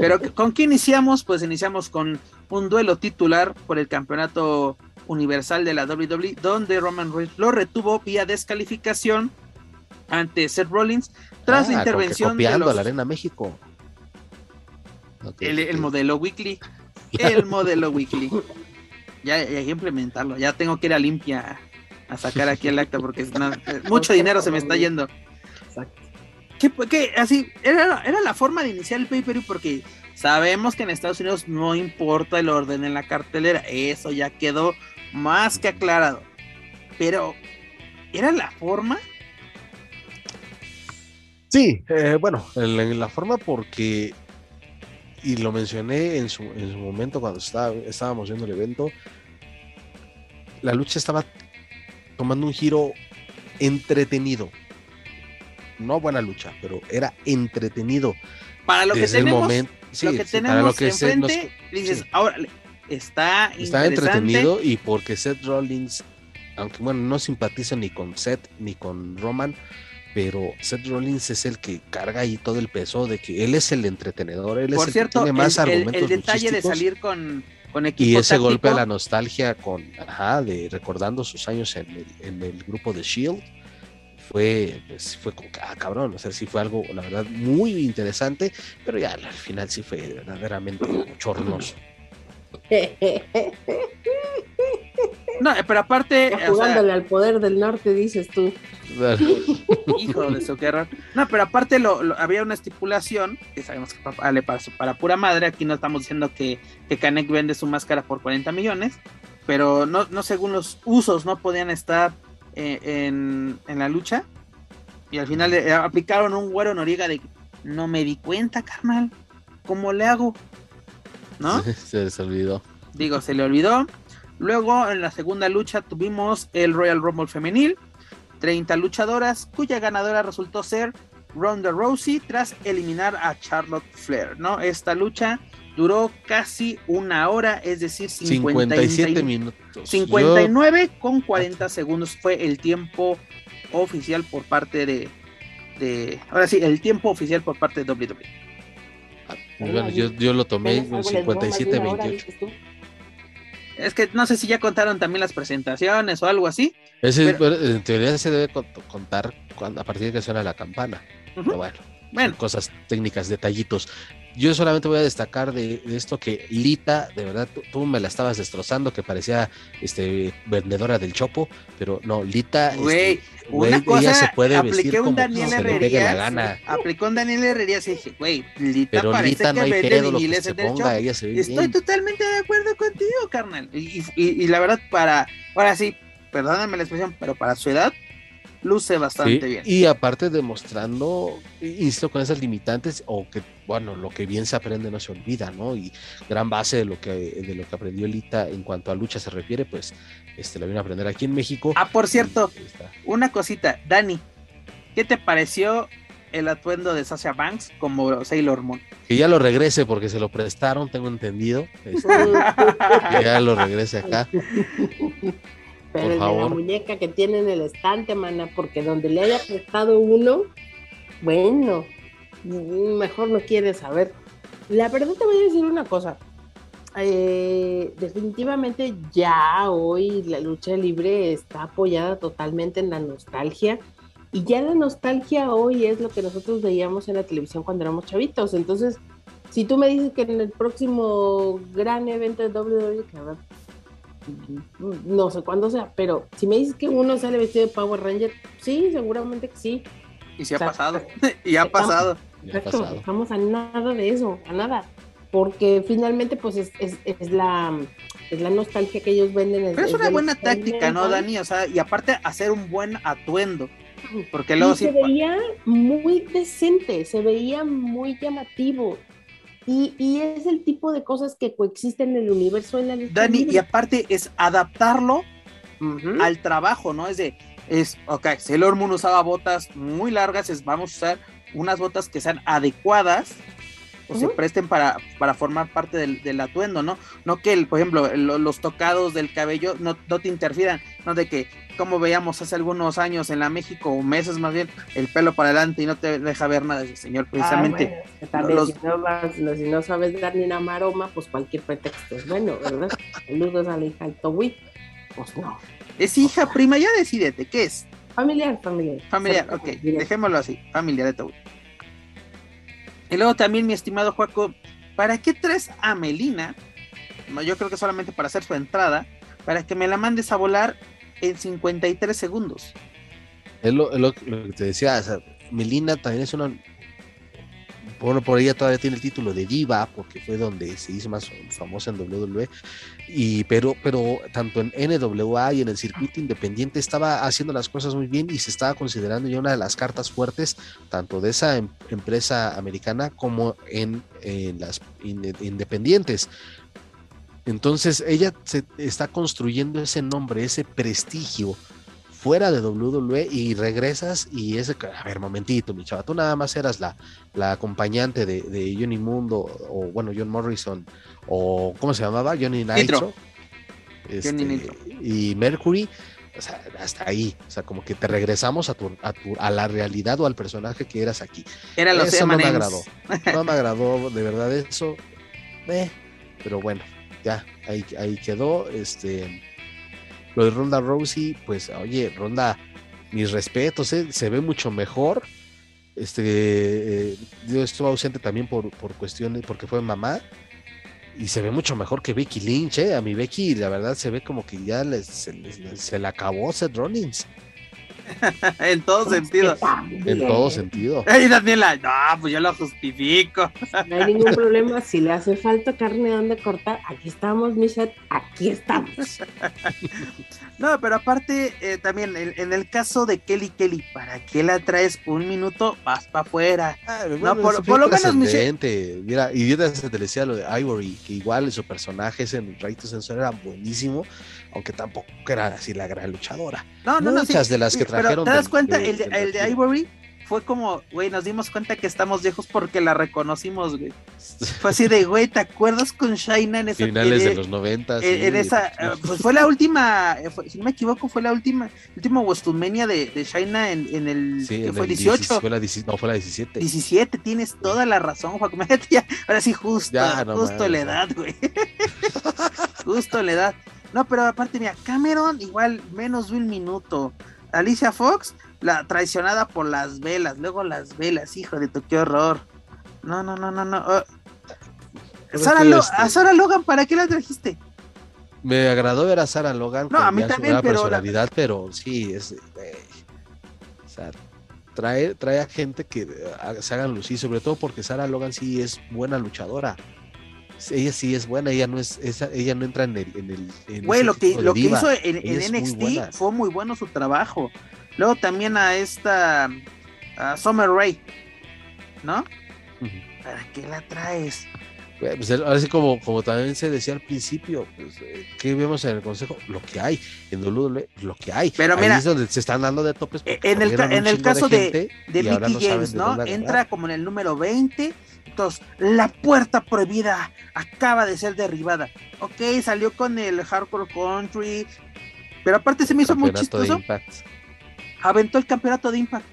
Pero ¿con qué iniciamos? Pues iniciamos con un duelo titular por el campeonato universal de la WWE, donde Roman Reigns lo retuvo vía descalificación ante Seth Rollins tras
Ah,
la intervención de los-
a la Arena México.
El, modelo weekly. (laughs) El modelo weekly. Ya, ya hay que implementarlo. Ya tengo que ir a limpia a sacar aquí el acta porque no, eh, mucho dinero se me está yendo.
Exacto.
que, que así era, era la forma de iniciar el pay-per-view porque sabemos que en Estados Unidos no importa el orden en la cartelera, eso ya quedó más que aclarado. Pero era la forma,
Sí, eh, bueno, en la, en la forma porque, y lo mencioné en su, en su momento cuando estaba, estábamos viendo el evento, la lucha estaba tomando un giro entretenido. No buena lucha, pero era entretenido.
para lo que
desde el
tenemos,
momento. sí,
lo que
sí,
tenemos
para lo que se nos-
enfrente, dices,
sí.
ahora está,
Está entretenido y porque Seth Rollins, aunque bueno, no simpatizo ni con Seth ni con Roman, pero Seth Rollins es el que carga ahí todo el peso de que él es el entretenedor, él
Por
es
cierto,
el que tiene más
el, el-
argumentos
el detalle de salir con, con equipo
y ese
táctico,
golpe a la nostalgia con, ajá, de recordando sus años en el, en el grupo de Shield fue, pues, fue como ah, cabrón, o sea, sí fue algo, la verdad, muy interesante, pero ya al final sí fue verdaderamente chornoso. (laughs)
No, pero aparte, o sea,
Jugándole al poder del norte, dices tú. (laughs)
Hijo de su qué error. No, pero aparte lo, lo- había una estipulación, que sabemos que vale para, pura madre, aquí no estamos diciendo que, que Canek vende su máscara por 40 millones, pero no, no según los usos no podían estar eh, en, en la lucha. Y al final eh, aplicaron un güero Noriega de no me di cuenta, carnal. ¿Cómo le hago? ¿No? (laughs)
Se les olvidó.
digo, se le olvidó. Luego en la segunda lucha tuvimos el Royal Rumble femenil, 30 luchadoras, cuya ganadora resultó ser Ronda Rousey tras eliminar a Charlotte Flair, ¿no? Esta lucha duró casi una hora, es decir,
57
57
minutos.
59 con 40 segundos fue el tiempo oficial por parte de, de ahora sí, el tiempo oficial por parte de WWE.
Yo, bueno, yo, yo lo tomé en 57-28.
Es que no sé si ya contaron también las presentaciones o algo así.
Ese,
Pero-
en teoría se debe cont- contar cuando, a partir de que suena la campana.
Ujú.
Pero bueno,
Bueno,
cosas técnicas, detallitos. Yo solamente voy a destacar de, de esto que Lita, de verdad, tú, tú me la estabas destrozando, que parecía este vendedora del chopo, pero no, Lita, este,
Güey, una cosa,
ella se puede vestir
un
como
Daniel
se le pegue la gana.
aplicó un Daniel Herrerías y dije, güey, Lita
Pero
parece
Lita no
que
hay
vende
pedo lo que se ponga, ella se ve
Estoy
bien.
totalmente de acuerdo contigo, carnal. Y, y- y la verdad, para, ahora sí, perdónenme la expresión, pero para su edad, luce bastante bien.
Y aparte demostrando, insisto, con esas limitantes, o que, bueno, lo que bien se aprende no se olvida, ¿no? Y gran base de lo que, de lo que aprendió Elita en cuanto a lucha se refiere, pues este, lo vino a aprender aquí en México.
Ah, por cierto, una cosita, Dani, ¿qué te pareció el atuendo de Sasha Banks como Sailor Moon?
Que ya lo regrese porque se lo prestaron, tengo entendido. Este, (laughs) que ya lo regrese acá.
Pero el de la muñeca que tiene en el estante, mana, porque donde le haya prestado uno, bueno, mejor no quiere saber. La verdad te voy a decir una cosa. Eh, definitivamente ya hoy la lucha libre está apoyada totalmente en la nostalgia y ya la nostalgia hoy es lo que nosotros veíamos en la televisión cuando éramos chavitos. Entonces, si tú me dices que en el próximo gran evento de WWE, que no sé cuándo sea, pero si me dices que uno sale vestido de Power Ranger, sí, seguramente que sí.
Y si ha pasado, (laughs) y ha pasado.
Exacto, estamos a nada de eso, a nada. Porque finalmente, pues es, es, la, es la nostalgia que ellos venden.
Pero es, una buena táctica, ¿no, Dani? O sea, y aparte hacer un buen atuendo. Porque luego
se veía muy decente, se veía muy llamativo. Y, es el tipo de cosas que coexisten en el universo en la
Dani, y aparte es adaptarlo al trabajo, ¿no? Es de, es, ok, Sailor Moon usaba botas muy largas, es, vamos a usar unas botas que sean adecuadas o se presten para, para formar parte del, atuendo, ¿no? No que, el, por ejemplo, los tocados del cabello no, no, te interfieran, ¿no? De que, como veíamos hace algunos años en la México, o meses más bien, el pelo para adelante y no te deja ver nada, señor, precisamente.
si, no sabes dar ni una maroma, pues cualquier pretexto es bueno, ¿verdad? (laughs) Saludos a la hija del Towi. Pues no.
Es hija, prima, ya decidete, ¿qué es?
Familiar, familiar.
Familiar, ok, dejémoslo así, familiar de Towi. Y luego también, mi estimado Juaco, ¿para qué traes a Melina? Yo creo que solamente para hacer su entrada, para que me la mandes a volar en 53 segundos.
Es lo, que te decía, Melina también es una bueno, por ella todavía tiene el título de diva, porque fue donde se hizo más famosa en WWE, y, pero, pero tanto en NWA y en el circuito independiente estaba haciendo las cosas muy bien y se estaba considerando ya una de las cartas fuertes, tanto de esa em, empresa americana como en, las independientes. Entonces ella se está construyendo ese nombre, ese prestigio fuera de WWE y regresas y es, a ver, momentito, mi chava, tú nada más eras la, la acompañante de, de Johnny Mundo o bueno, John Morrison o ¿cómo se llamaba? Johnny Nitro. Este, y Mercury, o sea, hasta ahí, o sea, como que te regresamos a, tu, a, tu, a la realidad o al personaje que eras aquí.
Era los
eso no me agradó, no me agradó de verdad eso, eh, pero bueno, ya, ahí, ahí quedó, este lo de Ronda Rousey, pues, oye, Ronda, mis respetos, ¿eh? se ve mucho mejor. Este, eh, yo estuve ausente también por, por cuestiones, porque fue mamá. Y se ve mucho mejor que Becky Lynch, ¿eh? A mi Becky, la verdad, se ve como que ya se, se le acabó Seth Rollins. (laughs)
en todo sentido.
En todo sentido.
Y Daniela, no, pues yo lo justifico.
No hay ningún problema. Si le hace falta carne donde cortar, aquí estamos, Michelle, aquí estamos. (laughs)
No, pero aparte, eh, también en, el caso de Kelly Kelly, ¿para qué la traes un minuto? Vas para afuera.
Ah, no, por, lo menos, Michelle. Mira, y yo te decía lo de Ivory, que igual su personaje ese en Right to Sensor era buenísimo aunque tampoco era así la gran luchadora. No, no, Muchas de las que trajeron.
¿Te das cuenta? el, de, Ivory fue como, güey, nos dimos cuenta que estamos viejos porque la reconocimos, güey. (laughs) Fue así de, güey, ¿te acuerdas con Shaina en esa
Finales de los 90.
En, esa, eh, pues fue la última, eh, si no me equivoco, fue la última, última Westumania de, de Shaina en, en el,
sí, que fue 18. fue la, no, fue la 17.
17, tienes toda la razón, Juan. (laughs) ahora sí, justo, (laughs) justo la edad, güey. justo la edad. No, pero aparte, mira, Cameron igual menos de un minuto. Alicia Fox, la traicionada por las velas, luego las velas, hijo de tu, qué horror. No, no, no, no, no. Oh. Este a Sara Logan, ¿para qué la trajiste?
Me agradó ver a Sara Logan.
No, a mí también,
pero. Personalidad, pero sí, es. Eh, o sea, trae, trae a gente que se hagan lucir, sobre todo porque Sara Logan sí es buena luchadora. Ella sí es buena, ella no es, esa, ella no entra en el, en el en
Güey, lo que, lo que hizo en,
muy
NXT fue muy bueno su trabajo. Luego también a esta a Summer Rae, ¿no? ¿Para qué la traes?
Güey, pues, ahora sí, como, como también se decía al principio, pues, eh, ¿qué vemos en el consejo? Lo que hay. En WWE, lo que hay.
Pero
Ahí
mira,
es donde se están dando de topes.
Eh, en el en el caso de- De
ahora
Mickey
no
James,
de
¿no?
agarrar.
Entra como en el número 20. Entonces, la puerta prohibida acaba de ser derribada. Ok, salió con el Hardcore Country. Pero aparte se me hizo muy
de
chistoso. Aventó el campeonato de Impact.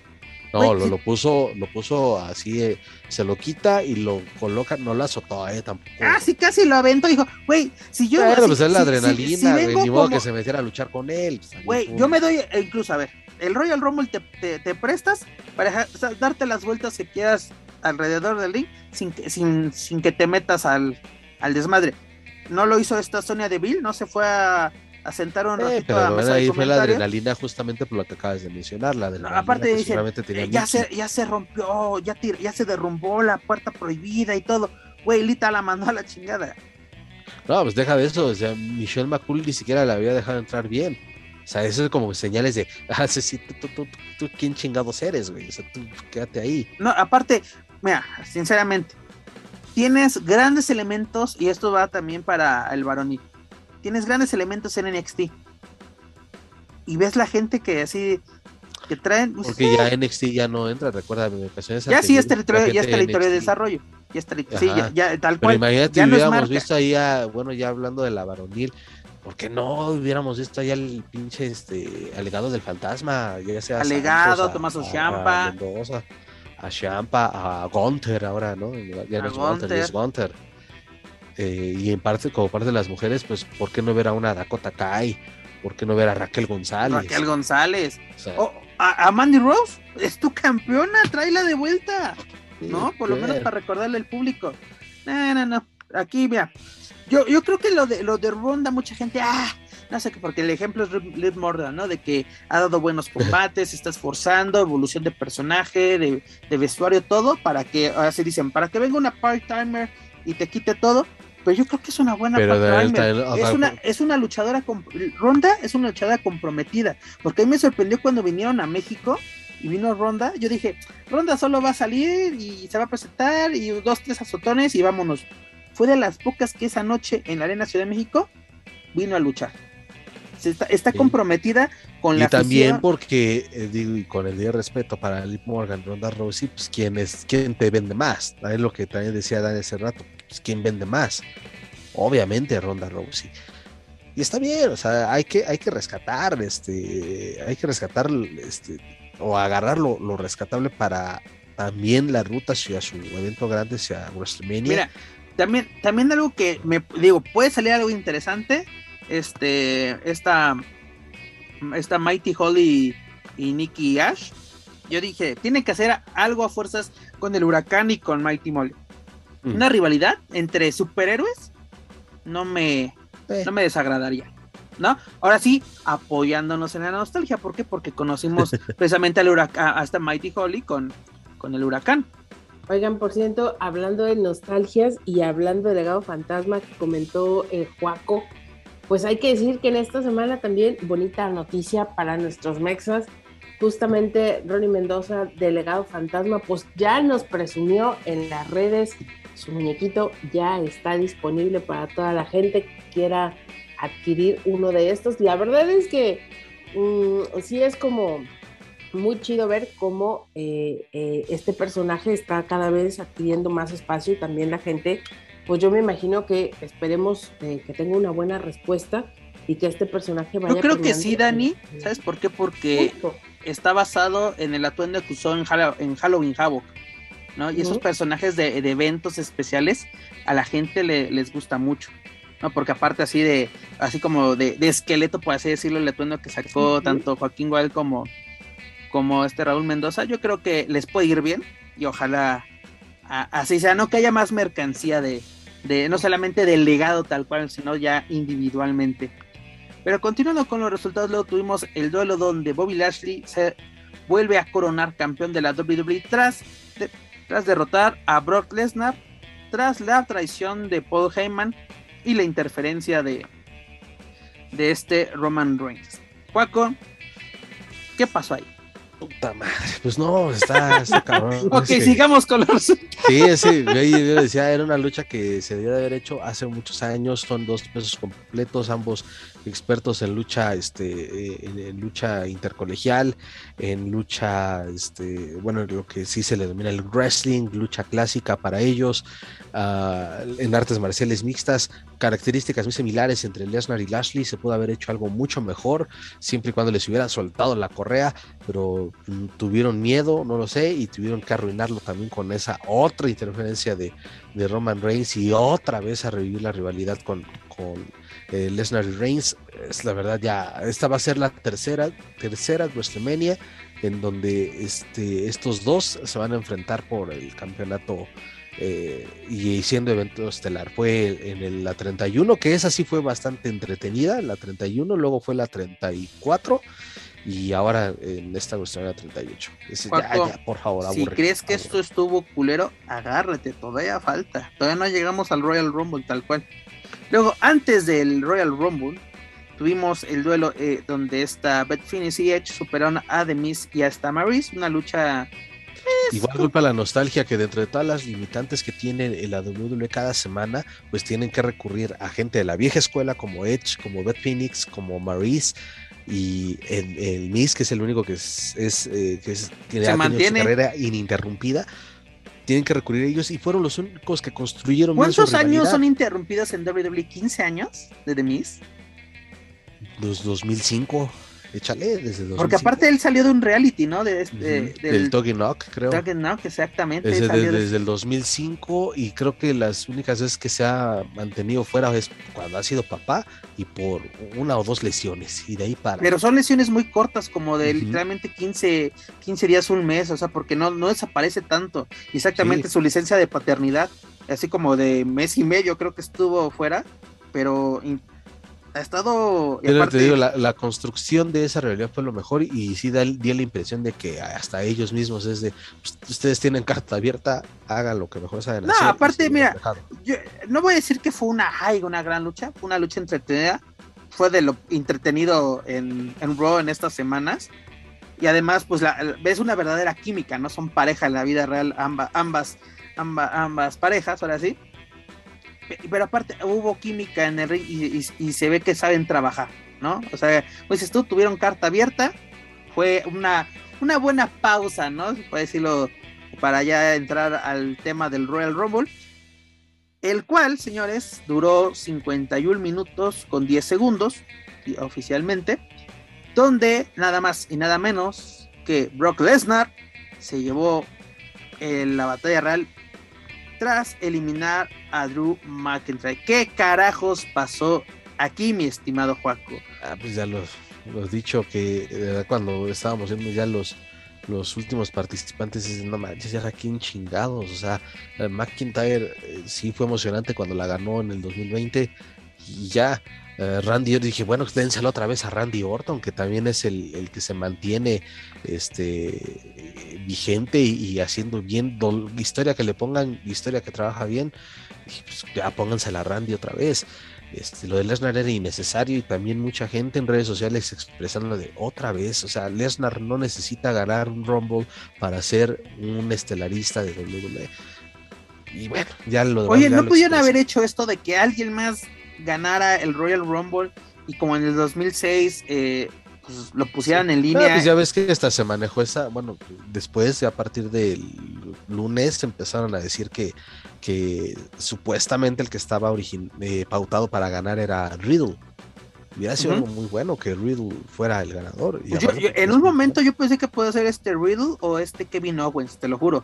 No, lo,
sí.
lo puso, lo puso así, eh, se lo quita y lo coloca, no lo azotó, eh, tampoco.
Casi, casi lo aventó. Dijo, güey, si yo.
Pero
si-
pues es la
si- si-
adrenalina,
si
ni modo
como-
que se metiera a luchar con él. pues,
Güey, yo me doy, e incluso, a ver, el Royal Rumble te, te- te prestas para o sea, darte las vueltas que quieras alrededor del ring sin que, sin, sin que te metas al, al desmadre. No lo hizo esta Sonia Deville, no se fue a, a sentar un
Eh,
ratito
pero
a mesa de
ahí fue la adrenalina justamente por lo que acabas de mencionar, la adrenalina
aparte dicen, Eh, ya, se, ya se rompió, ya, tir- ya se derrumbó la puerta prohibida y todo. Güey, Lita la mandó a la chingada.
No, pues deja de eso, o sea, Michelle McCool ni siquiera la había dejado entrar bien. O sea, eso es como señales de, (laughs) ah, sí, sí, tú, tú, tú, tú, quién chingados eres, güey. O sea, tú quédate ahí.
No, aparte, mira, sinceramente, tienes grandes elementos, y esto va también para el varonil. Tienes grandes elementos en NXT. Y ves la gente que así, que traen. pues,
Porque ya NXT ya no entra, recuerda, en ocasiones
ya sí es territorio, ya es territorio de desarrollo. Ya es territorio, sí, ya, ya, tal
Pero
cual.
imagínate,
ya no
hubiéramos visto ahí, a- bueno, ya hablando de la varonil, ¿por qué no hubiéramos visto ahí al pinche este, alegado del fantasma? Ya sea
Alegado,
Santos, a-
Tomaso
a-. A a a Gunter ahora, ¿no? Ya no es Gunter, es Gunter. Eh, y en parte, como parte de las mujeres, pues, ¿por qué no ver a una Dakota Kai? ¿Por qué no ver a Raquel González?
Raquel González.
O sea,
a, a Mandy Rose, es tu campeona, tráela de vuelta.
sí,
¿no? Por lo menos para recordarle al público. No, no, no. Aquí, mira. Yo, yo creo que lo de lo de Ronda, mucha gente, ah, no sé, porque el ejemplo es Liv Morgan, ¿no? De que ha dado buenos (laughs) combates, está esforzando, evolución de personaje, de, de vestuario, todo, para que, ahora sí dicen, para que venga una part-timer y te quite todo. Pero yo creo que es una buena
Pero
Es una, es una luchadora, Ronda es una luchadora comprometida, porque a mí me sorprendió cuando vinieron a México y vino Ronda, yo dije, Ronda solo va a salir y se va a presentar y dos, tres azotones y vámonos. Fue de las pocas que esa noche en la Arena Ciudad de México vino a luchar. Se está, está
Sí.
comprometida con la
Y también
afición.
porque, eh, digo, y con el día de respeto para Liv Morgan, Ronda Rousey, pues quién es, quién te vende más. Es lo que también decía Dan hace rato, pues quién vende más. Obviamente Ronda Rousey. Y está bien, o sea, hay que, hay que rescatar, este, hay que rescatar, este, o agarrar lo, lo rescatable para también la ruta hacia su evento grande, hacia WrestleMania.
Mira, también, también algo que me digo, puede salir algo interesante. Este, esta, esta Mighty Holly y Nikki Ash. Yo dije, tienen que hacer algo a fuerzas con el huracán y con Mighty Molly.
Mm.
Una rivalidad entre superhéroes no me,
Eh.
no me desagradaría. ¿No? Ahora sí, apoyándonos en la nostalgia. ¿Por qué? Porque conocimos (laughs) precisamente al huracán, a esta Mighty Holly con, con el huracán.
Oigan, por cierto, hablando de nostalgias y hablando del legado fantasma que comentó el Juaco, pues hay que decir que en esta semana también bonita noticia para nuestros mexas. Justamente Ronnie Mendoza, delegado fantasma, pues ya nos presumió en las redes, su muñequito ya está disponible para toda la gente que quiera adquirir uno de estos. La verdad es que mm, sí es como muy chido ver cómo eh, eh, este personaje está cada vez adquiriendo más espacio y también la gente, pues yo me imagino que esperemos eh, que tenga una buena respuesta y que este personaje vaya.
Yo creo que sí, Dani. ¿Sabes por qué? Porque
Justo.
está basado en el atuendo que usó en, Halloween Havoc. ¿no? Y esos personajes de, de eventos especiales a la gente le- les gusta mucho. ¿no? Porque aparte así de, así como de, de esqueleto, por así decirlo, el atuendo que sacó tanto Joaquín Gual como, como este Raúl Mendoza, yo creo que les puede ir bien y ojalá así sea, no que haya más mercancía de, no solamente del legado tal cual, sino ya individualmente. Pero continuando con los resultados, luego tuvimos el duelo donde Bobby Lashley se vuelve a coronar campeón de la WWE tras, tras derrotar a Brock Lesnar tras la traición de Paul Heyman y la interferencia de, de este Roman Reigns. Juaco, ¿qué pasó ahí?
Puta madre, pues no, está, está cabrón. (laughs)
ok,
Es que-
sigamos con los.
Sí, sí, yo, yo decía, era una lucha que se debió de haber hecho hace muchos años, son dos pesos completos, ambos expertos en lucha, este, eh, en, en lucha intercolegial, en lucha, este, bueno, lo que sí se le denomina el wrestling, lucha clásica para ellos, ah, en artes marciales mixtas, características muy similares entre Lesnar y Lashley, se pudo haber hecho algo mucho mejor, siempre y cuando les hubieran soltado la correa, pero mm, tuvieron miedo, no lo sé, y tuvieron que arruinarlo también con esa otra interferencia de, de Roman Reigns y otra vez a revivir la rivalidad con, con eh, Lesnar y Reigns. Es la verdad ya, esta va a ser la tercera, tercera WrestleMania en donde este, estos dos se van a enfrentar por el campeonato eh, y siendo evento estelar. Fue en el- la 31, que esa sí fue bastante entretenida, la 31, luego fue la 34 y ahora en esta cuestión la 38. Es- ya,
Juaco,
ya, por favor,
Si crees que
aburre.
esto estuvo culero, agárrate, todavía falta. Todavía no llegamos al Royal Rumble tal cual. Luego, antes del Royal Rumble, tuvimos el duelo eh, donde esta Beth Phoenix y Edge superaron a The Miz y hasta Maryse, una lucha
Igual culpa la nostalgia que dentro de todas las limitantes que tiene la WWE cada semana, pues tienen que recurrir a gente de la vieja escuela como Edge, como Beth Phoenix, como Maurice y el, el Miz, que es el único que es, es, eh, que es- que
Se mantiene.
su carrera ininterrumpida. Tienen que recurrir a ellos y fueron los únicos que construyeron
¿Cuántos años son interrumpidos en WWE? ¿15 años de The Miz?
Los 2005, échale, desde 2005.
Porque aparte él salió de un reality, ¿no? De este,
Ujú,
del
del Talking Knock, creo.
Talking que exactamente.
Desde,
de-
desde el 2005 y creo que las únicas veces que se ha mantenido fuera es cuando ha sido papá y por una o dos lesiones y de ahí para.
Pero son lesiones muy cortas, como de
Ujú.
literalmente 15, 15 días, un mes, o sea, porque no, no desaparece tanto. Exactamente
Sí.
su licencia de paternidad, así como de mes y medio creo que estuvo fuera, pero ha estado... y
Pero
aparte-
te digo, la, la construcción de esa realidad fue lo mejor y sí da, dio la impresión de que hasta ellos mismos es de, "Pues, ustedes tienen carta abierta, hagan lo que mejor saben
No,
hacer. y
aparte, mira, yo no voy a decir que fue una, ay, una gran lucha, fue una lucha entretenida, fue de lo entretenido en, en Raw en estas semanas. Y además, pues la, ves una verdadera química, ¿no? Son pareja en la vida real, amba- ambas, amba- ambas parejas, ahora sí. Pe- Pero aparte, hubo química en el ring y, se ve que saben trabajar, ¿no? O sea, pues tú, tuvieron carta abierta, fue una, una buena pausa, ¿no? Puede decirlo, para ya entrar al tema del Royal Rumble el cual, señores, duró 51 minutos con 10 segundos oficialmente, donde nada más y nada menos que Brock Lesnar se llevó eh, la batalla real tras eliminar a Drew McIntyre. ¿Qué carajos pasó aquí, mi estimado Juaco?
Ah, pues ya los, los dicho que verdad, cuando estábamos viendo ya los, los últimos participantes, dices, no manches, ya aquí en chingados. O sea, eh, McIntyre eh, sí fue emocionante cuando la ganó en el 2020 y ya. Eh, Randy, yo dije, bueno, dénselo otra vez a Randy Orton, que también es el, el que se mantiene este vigente y, y haciendo bien historia que le pongan, historia que trabaja bien. Dije, pues ya póngansela a Randy otra vez. Este, lo de Lesnar era innecesario y también mucha gente en redes sociales expresando de otra vez, o sea, Lesnar no necesita ganar un Rumble para ser un estelarista de WWE. Y bueno, ya lo
Oye, ¿no pudieron
expresé.
haber hecho esto de que alguien más ganara el Royal Rumble y como en el 2006 eh, pues, lo pusieran en
Ah,
línea?
pues ya ves que hasta se manejó esa, bueno, después a partir del lunes empezaron a decir que, que supuestamente el que estaba origin- eh, pautado para ganar era Riddle. Hubiera sido algo muy bueno que Riddle fuera el ganador. y
Pues yo- yo- en un momento yo pensé que puede ser este Riddle o este Kevin Owens, te lo juro.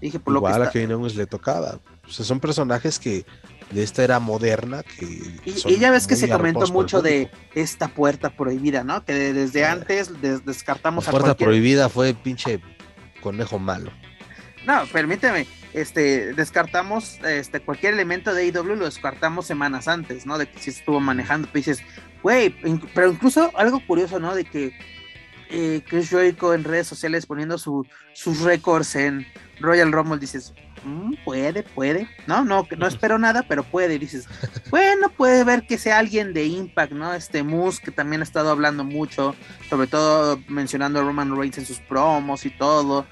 Dije, por lo
Igual
que
a
está-
Kevin Owens le tocaba. O sea, son personajes que de esta era moderna que
Y, ya ves que se comentó mucho de esta puerta prohibida, ¿no? Que de- desde
Eh,
antes des-
La
descartamos a
puerta
cualquier...
prohibida fue pinche conejo malo.
No, permíteme, este, descartamos este, cualquier elemento de AEW, lo descartamos semanas antes, ¿no? De que si estuvo manejando, pues dices, güey, pero incluso algo curioso, ¿no? De que eh, Chris Jericho en redes sociales poniendo su- sus récords en Royal Rumble, dices, mm, puede, puede. No, no, no espero nada, pero puede. Dices, bueno, puede ver que sea alguien de Impact, ¿no? Este Moose, que también ha estado hablando mucho, sobre todo mencionando a Roman Reigns en sus promos y todo.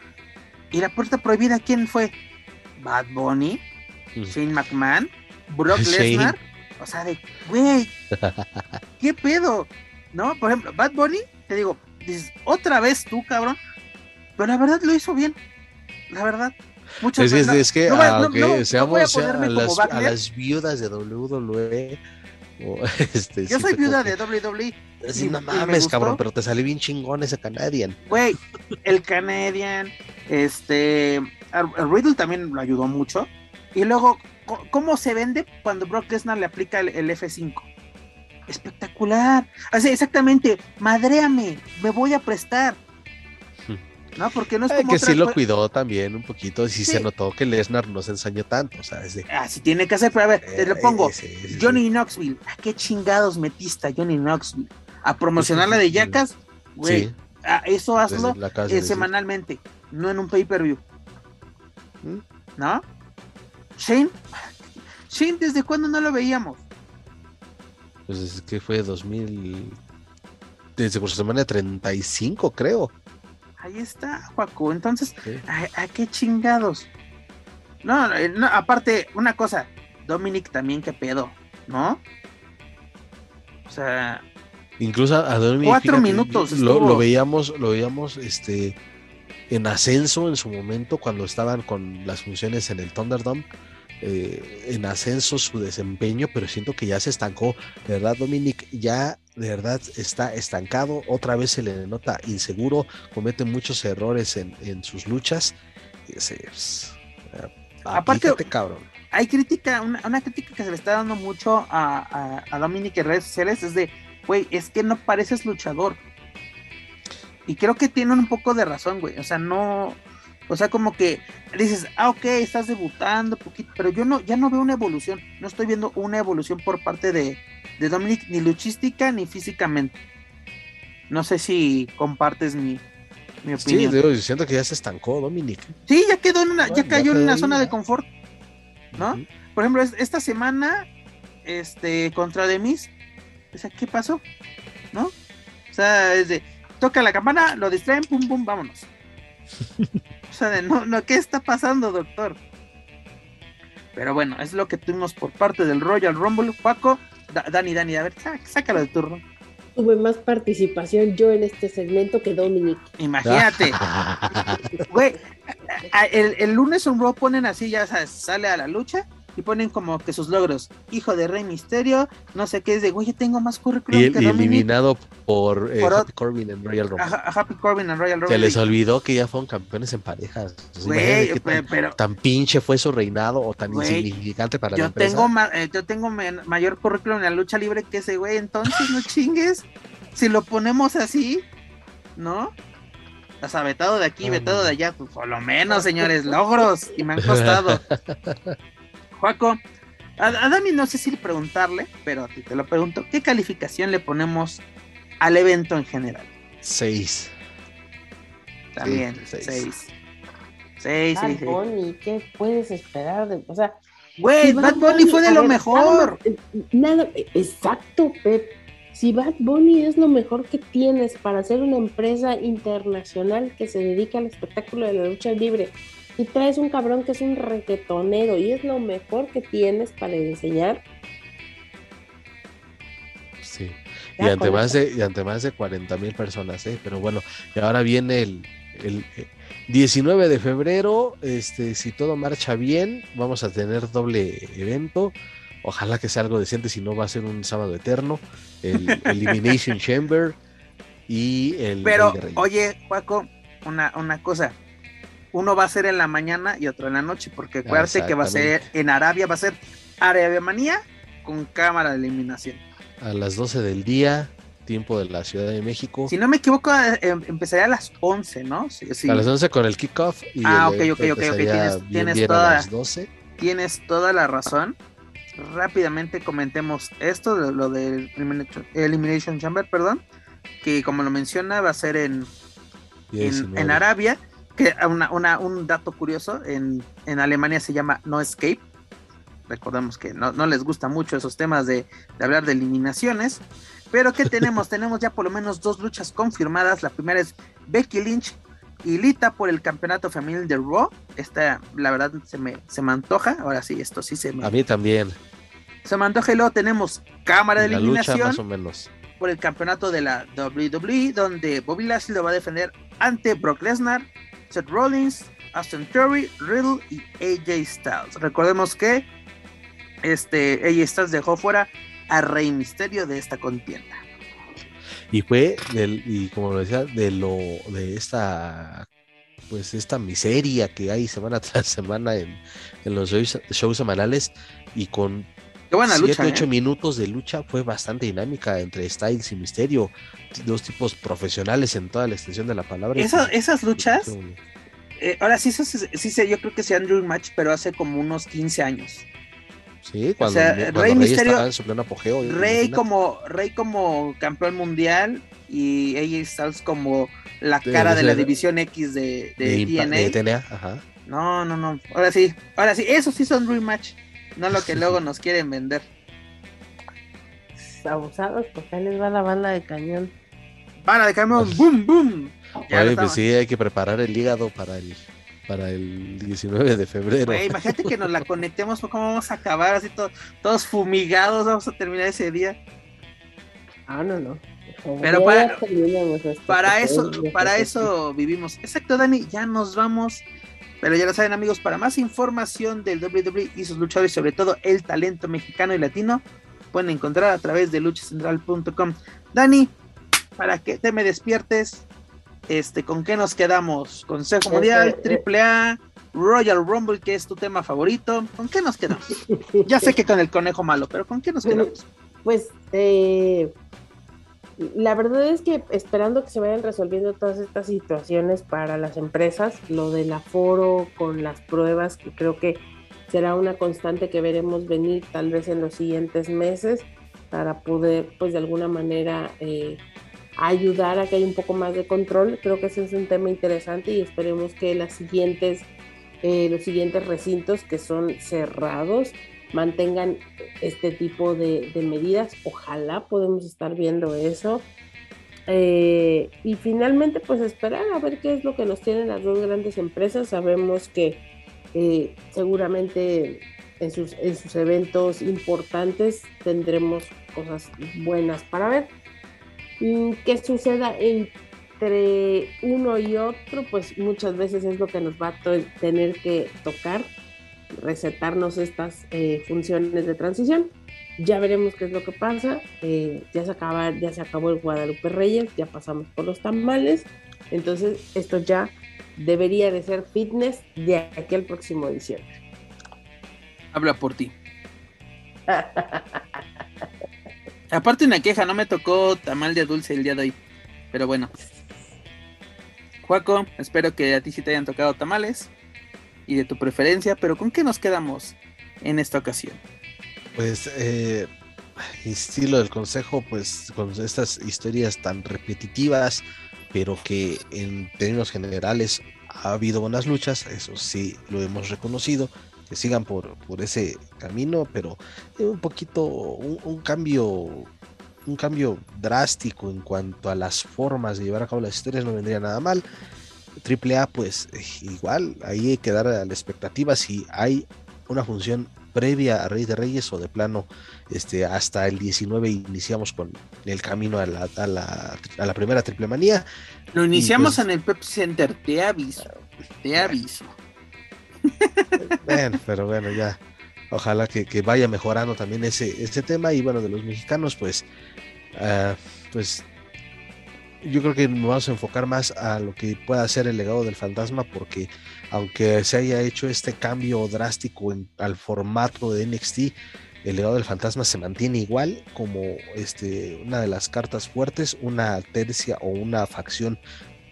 ¿Y la puerta prohibida quién fue? Bad Bunny,
Mm.
Shane McMahon, Brock. (laughs) Lesnar. O sea, de, güey, ¿qué pedo? ¿No? Por ejemplo, Bad Bunny, te digo, dices, otra vez tú, cabrón. Pero la verdad lo hizo bien. La verdad. Muchas
Es, es- que,
no voy a- no-
aunque
no- no voy a
seamos a, las, a
Wagner.
las viudas de WWE, o, (laughs) este,
Yo soy viuda de WWE.
"Sí,
y-
no mames,
gustó".
cabrón, pero te salió bien chingón ese Canadian.
Güey, el Canadian, este, a Riddle también lo ayudó mucho. Y luego, ¿cómo se vende cuando Brock Lesnar le aplica el, el F5? Espectacular. Así, exactamente, madréame, me voy a prestar. ¿No? Porque no es como
que
otras
sí lo cuidó también un poquito, sí,
Sí.
se notó que Lesnar no se ensañó tanto, o sea, es de...
Así tiene que hacer, pero a ver, te lo
eh,
pongo.
sí, sí, sí.
Johnny Knoxville, ¿a qué chingados metiste a Johnny Knoxville? ¿A promocionar la de Yacas? Güey,
Sí,
a eso hazlo
casa
eh, semanalmente, no en un pay-per-view.
¿Mm?
¿No? Shane, Shane, ¿desde cuándo no lo veíamos?
Pues es que fue 2000... Desde por semana 35, creo.
Ahí está, Juaco. Entonces,
Sí.
¿a, a qué chingados? No, eh, no, aparte, una cosa, Dominic también, qué pedo, ¿no? O sea,
Incluso a Dominic,
Cuatro minutos
lo, lo veíamos, lo veíamos este en ascenso en su momento cuando estaban con las funciones en el Thunderdome. Eh, en ascenso su desempeño, pero siento que ya se estancó, de verdad Dominic ya de verdad está estancado, otra vez se le nota inseguro, comete muchos errores en, en sus luchas. y ese, pues,
Aparte-
aplícate, cabrón.
hay crítica, una, una crítica que se le está dando mucho a, a, a Dominic en redes sociales es de, güey, es que no pareces luchador. Y creo que tienen un poco de razón, güey. O sea, no, o sea, como que dices, ah, ok, estás debutando, poquito, pero yo no, ya no veo una evolución. No estoy viendo una evolución por parte de, de Dominic, ni luchística ni físicamente. No sé si compartes mi, mi
Sí,
opinión.
digo, siento que ya se estancó Dominic.
Sí, ya quedó en una, ya
ya
cayó en una zona de confort. ¿No? Por ejemplo, es- esta semana, este, contra Demis, o sea, ¿qué pasó? ¿No? O sea, es de, toca la campana, lo distraen, pum, pum, vámonos. (laughs) o sea, de, no, no, ¿qué está pasando, doctor? Pero bueno, es lo que tuvimos por parte del Royal Rumble. Paco, Da- Dani, Dani, a ver, sá- sácalo de turno.
Tuve más participación yo en este segmento que Dominic.
Imagínate, (laughs) güey, el, el lunes un Raw ponen así, ya sabes, sale a la lucha y ponen como que sus logros. Hijo de Rey Misterio, no sé qué es de, güey, yo tengo más currículum
y,
que
y eliminado por, eh,
Por
Happy Corbin en Royal Rumble.
A, a Happy Corbin en Royal
Se les olvidó que ya fueron campeones en parejas.
Güey,
qué tan,
pero
tan pinche fue su reinado o tan
Güey,
insignificante para la
yo
empresa.
tengo, ma- eh, yo tengo mayor currículum en la lucha libre que ese güey, entonces no chingues. Si lo ponemos así, ¿no? O sea, vetado de aquí, vetado de allá, pues por lo menos, señores, logros, y me han costado. (laughs) Juaco, a, a Dani no sé si preguntarle, pero a ti te lo pregunto, ¿qué calificación le ponemos al evento en general?
Seis.
También,
seis.
seis. Seis,
Bad
seis.
Bunny, ¿qué puedes esperar? De, o sea,
Güey,
si
Bad Bunny fue de lo
ver,
mejor.
Nada, nada- exacto, Pep. Si Bad Bunny es lo mejor que tienes para ser una empresa internacional que se dedica al espectáculo de la lucha libre y traes un cabrón que es un reggaetonero y es lo mejor que tienes para enseñar,
Sí. Y ante, más de, y ante más de 40 mil personas, ¿eh? Pero bueno, y ahora viene el, el eh, 19 de febrero. Este, si todo marcha bien, vamos a tener doble evento. Ojalá que sea algo decente, si no va a ser un sábado eterno. El (laughs) Elimination Chamber y el.
Pero, oye, Juaco, una, una cosa. Uno va a ser en la mañana y otro en la noche, porque acuérdate que va a ser en Arabia, va a ser Arabia Manía con cámara de eliminación.
a las 12 del día, tiempo de la Ciudad de México.
Si no me equivoco, eh, em- empezaría a las 11, ¿no? Sí, sí.
A las 11 con el kickoff. Y
Ah, ok, ok, ok, ok,
empezaría
tienes- tienes toda-
las 12.
Tienes toda la razón. Rápidamente comentemos esto, de lo del Elimination, Chamber, perdón, que como lo menciona va a ser en, en,
19.
en Arabia. Que una, una, un dato curioso, en, en Alemania se llama No Escape. Recordemos que no, no les gusta mucho esos temas de, de hablar de eliminaciones. Pero ¿qué tenemos? (laughs) tenemos ya por lo menos dos luchas confirmadas. La primera es Becky Lynch y Lita por el campeonato femenil de Raw. Esta, la verdad, se me, se me antoja. Ahora sí, esto sí se me.
A mí también.
Se me antoja y luego tenemos cámara de
La
eliminación
lucha más o menos.
por el campeonato de la WWE, donde Bobby Lashley lo va a defender ante Brock Lesnar, Seth Rollins, Austin Theory, Riddle y AJ Styles. Recordemos que este AJ Styles dejó fuera a Rey Misterio de esta contienda.
Y fue y como lo decía, de lo, de esta pues esta miseria que hay semana (laughs) tras semana en, en los shows, shows semanales y con
Qué buena
7,
lucha.
8
¿eh?
minutos de lucha fue bastante dinámica entre Styles y Misterio, dos tipos profesionales en toda la extensión de la palabra.
Esa- esas luchas, eh, ahora sí, eso sí, sí sé, yo creo que sea Andrew Match, pero hace como unos 15 años.
Sí, cuando,
sea,
cuando
Rey
Rey,
Misterio-
estaba en su pleno apogeo.
Rey como, Rey como campeón mundial y AJ Styles como la cara de,
de
la división X de, de,
de, Impa-
TNA.
de TNA, ajá.
No, no, no. Ahora sí, ahora sí, eso sí son rematch. No lo que luego nos quieren vender.
Abusados, pues ahí les va la banda de cañón.
Para de camión, boom, boom. Ya
Oye, pues
estamos-
sí, hay que preparar el hígado para el, para el 19 de febrero.
Imagínate que nos la conectemos, ¿cómo vamos a acabar así to- todos fumigados? Vamos a terminar ese día.
Ah, no, no.
Pero para-
terminamos esto,
Para eso, para eso vivimos. Exacto, Dani, ya nos vamos. Pero ya lo saben, amigos, para más información del WWE y sus luchadores, sobre todo el talento mexicano y latino, pueden encontrar a través de luchacentral.com. Dani, para que te me despiertes, este, ¿con qué nos quedamos? Consejo Mundial,
Este,
Triple A, Royal Rumble, que es tu tema favorito. ¿Con qué nos quedamos? (laughs) Ya sé que con el conejo malo, pero ¿con qué nos quedamos?
Pues eh, la verdad es que esperando que se vayan resolviendo todas estas situaciones para las empresas, lo del aforo con las pruebas, que creo que será una constante que veremos venir tal vez en los siguientes meses para poder pues de alguna manera eh, ayudar a que haya un poco más de control. Creo que ese es un tema interesante y esperemos que eh, los siguientes recintos que son cerrados mantengan este tipo de, medidas. Ojalá podemos estar viendo eso. Eh, y finalmente, pues esperar a ver qué es lo que nos tienen las dos grandes empresas. Sabemos que eh, seguramente en sus, en sus eventos importantes tendremos cosas buenas para ver. Mm, ¿Qué suceda entre uno y otro? Pues muchas veces es lo que nos va a tener que tocar recetarnos estas eh, funciones de transición. Ya veremos qué es lo que pasa. Eh, ya, se ya se acabó el Guadalupe Reyes, ya pasamos por los tamales. Entonces, esto ya debería de ser fitness de aquí al próximo diciembre.
Habla por ti. Aparte una queja, no me tocó tamal de dulce el día de hoy. Pero bueno. Juaco, espero que a ti sí te hayan tocado tamales. Y de tu preferencia, pero ¿con qué nos quedamos en esta ocasión?
Pues, eh, estilo del consejo, pues con estas historias tan repetitivas, pero que en términos generales ha habido buenas luchas, eso sí lo hemos reconocido, que sigan por, por ese camino, pero eh, un poquito, un, un cambio, un cambio drástico en cuanto a las formas de llevar a cabo las historias no vendría nada mal. Triple A, pues igual, ahí hay que dar a la expectativa si hay una función previa a Rey de Reyes o de plano este, hasta el 19 iniciamos con el camino a la, a la, a la primera triple manía.
Lo iniciamos
pues-
en el Pepsi Center, te aviso. Te aviso.
Bueno, pero bueno, ya. Ojalá que, que vaya mejorando también ese, ese tema. Y bueno, de los mexicanos, pues, ah, pues yo creo que nos vamos a enfocar más a lo que pueda ser el legado del fantasma, porque aunque se haya hecho este cambio drástico en- al formato de NXT, el legado del fantasma se mantiene igual como este, una de las cartas fuertes, una tercia o una facción,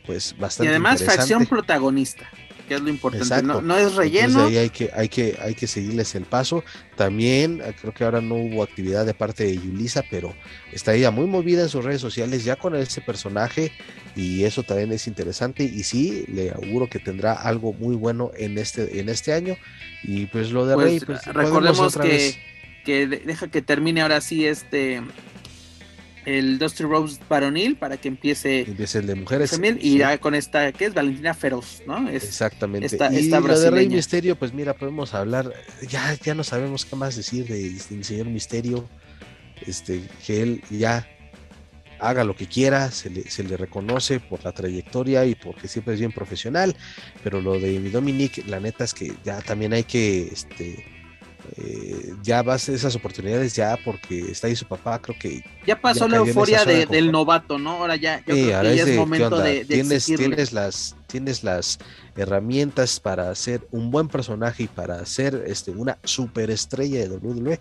pues
Y
bastante
además,
interesante.
facción protagonista. Que es lo importante. No, es relleno.
ahí hay que, hay, que, hay que seguirles el paso. También eh, creo que ahora no hubo actividad de parte de Yulisa, pero está ella muy movida en sus redes sociales ya con ese personaje y eso también es interesante y sí, le auguro que tendrá algo muy bueno en este, en este año. Y pues lo de
pues,
Rey, pues
recordemos que, que deja que termine ahora sí este el Dusty Rose varonil para que empiece,
empiece el de mujeres
y ya con esta que es Valentina Feroz, ¿no?
Exactamente. y lo de Rey Misterio, pues mira, podemos hablar, ya, ya no sabemos qué más decir del de, señor Misterio, este, que él ya haga lo que quiera, se le, se le, reconoce por la trayectoria y porque siempre es bien profesional, pero lo de mi Dominique, la neta es que ya también hay que este, eh, ya vas a esas oportunidades ya porque está ahí su papá, creo que...
Ya pasó la euforia del novato, ¿no? Ahora ya, es, momento de,
tienes, tienes las Tienes las herramientas para hacer un buen personaje y para hacer este, una superestrella de WWE.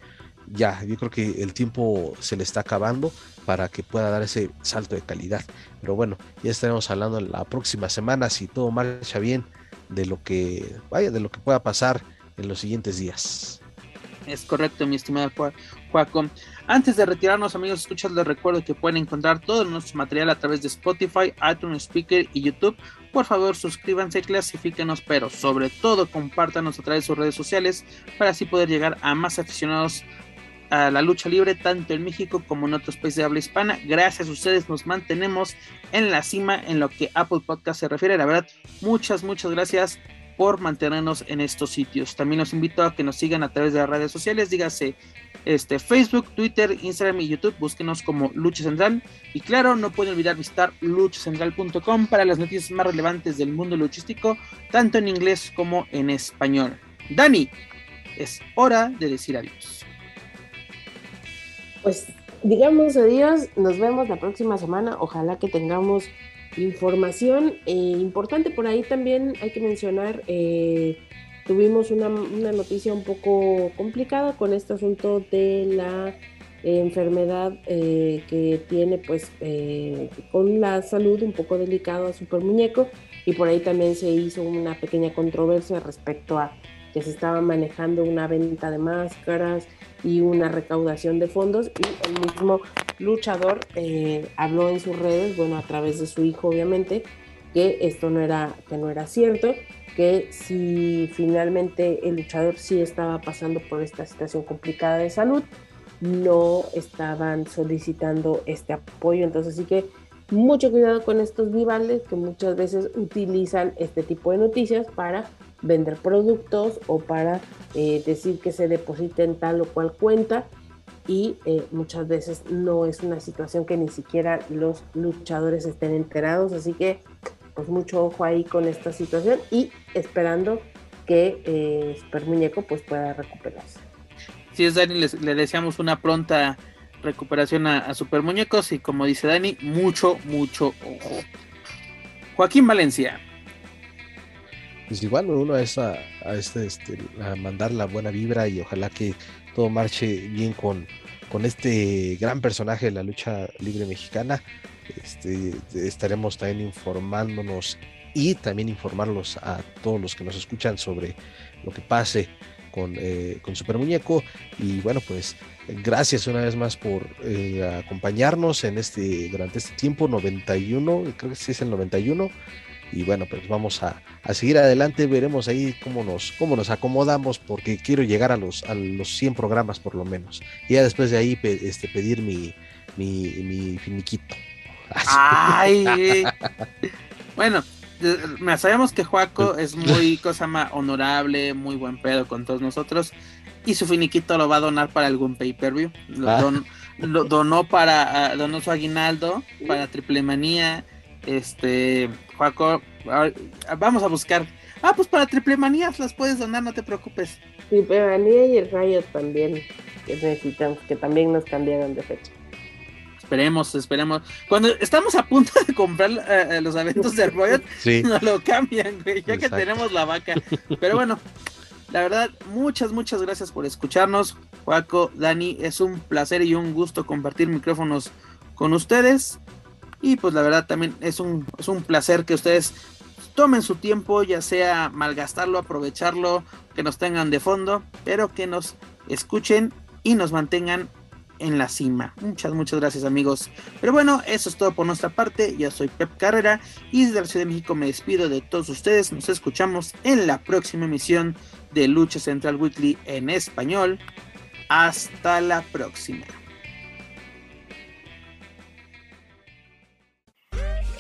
Ya, yo creo que el tiempo se le está acabando para que pueda dar ese salto de calidad. Pero bueno, ya estaremos hablando la próxima semana, si todo marcha bien, de lo que vaya, de lo que pueda pasar en los siguientes días.
Es correcto, mi estimado Juaco. Antes de retirarnos, amigos, escuchas, les recuerdo que pueden encontrar todo nuestro material a través de Spotify, iTunes Speaker y YouTube. Por favor, suscríbanse, clasifíquenos, pero sobre todo compártanos a través de sus redes sociales para así poder llegar a más aficionados a la lucha libre, tanto en México como en otros países de habla hispana. Gracias a ustedes nos mantenemos en la cima en lo que Apple Podcast se refiere. La verdad, muchas, muchas gracias por mantenernos en estos sitios. También los invito a que nos sigan a través de las redes sociales, dígase este, Facebook, Twitter, Instagram y YouTube, búsquenos como Lucha Central. Y claro, no pueden olvidar visitar luchacentral.com para las noticias más relevantes del mundo luchístico, tanto en inglés como en español. Dani, es hora de decir adiós.
Pues digamos adiós, nos vemos la próxima semana, ojalá que tengamos información eh, importante. Por ahí también hay que mencionar, eh, tuvimos una, noticia un poco complicada con este asunto de la enfermedad eh, que tiene pues con la salud un poco delicado a Super Muñeco y por ahí también se hizo una pequeña controversia respecto a que se estaba manejando una venta de máscaras y una recaudación de fondos y el mismo luchador eh, habló en sus redes, bueno, a través de su hijo obviamente, que esto no era, que no era cierto, que si finalmente el luchador sí estaba pasando por esta situación complicada de salud, no estaban solicitando este apoyo, entonces sí que mucho cuidado con estos rivales que muchas veces utilizan este tipo de noticias para vender productos o para eh, decir que se depositen tal o cual cuenta y eh, muchas veces no es una situación que ni siquiera los luchadores estén enterados, así que pues mucho ojo ahí con esta situación y esperando que eh, Super Muñeco pues pueda recuperarse.
Si es Dani, le deseamos una pronta recuperación a, a, Super Muñecos y como dice Dani, mucho, mucho ojo. Joaquín Valencia
pues igual uno es a, este, mandar la buena vibra y ojalá que todo marche bien con, con este gran personaje de la lucha libre mexicana. Este, estaremos también informándonos y también informarlos a todos los que nos escuchan sobre lo que pase con, eh, con Super Muñeco. Y bueno, pues gracias una vez más por eh, acompañarnos en este, durante este tiempo, 91, creo que sí es el 91 y bueno, pues vamos a, seguir adelante, veremos ahí cómo nos, cómo nos acomodamos, porque quiero llegar a los, a los 100 programas por lo menos. Y ya después de ahí este, pedir mi, mi, finiquito.
Ay, (laughs) bueno, sabemos que Juaco es muy (laughs) cosa más honorable, muy buen pedo con todos nosotros. Y su finiquito lo va a donar para algún pay-per-view. Lo, ah. lo, donó para, donó su aguinaldo para Triple Manía este, Juaco, vamos a buscar. Ah, pues para triple manías las puedes donar, no te preocupes.
Triple manía y el rayo también, que necesitamos, que también nos cambiaron de fecha.
Esperemos, esperemos. Cuando estamos a punto de comprar eh, eh, los eventos de Riot, (laughs) nos lo cambian, güey, ya que tenemos la vaca. (laughs) Pero bueno, la verdad, muchas, muchas gracias por escucharnos. Juaco, Dani, es un placer y un gusto compartir micrófonos con ustedes. Y pues la verdad también es un, es un placer que ustedes tomen su tiempo, ya sea malgastarlo, aprovecharlo, que nos tengan de fondo, pero que nos escuchen y nos mantengan en la cima. Muchas, muchas gracias amigos. Pero bueno, eso es todo por nuestra parte. Yo soy Pep Carrera y desde la Ciudad de México me despido de todos ustedes. Nos escuchamos en la próxima emisión de Lucha Central Weekly en español. Hasta la próxima.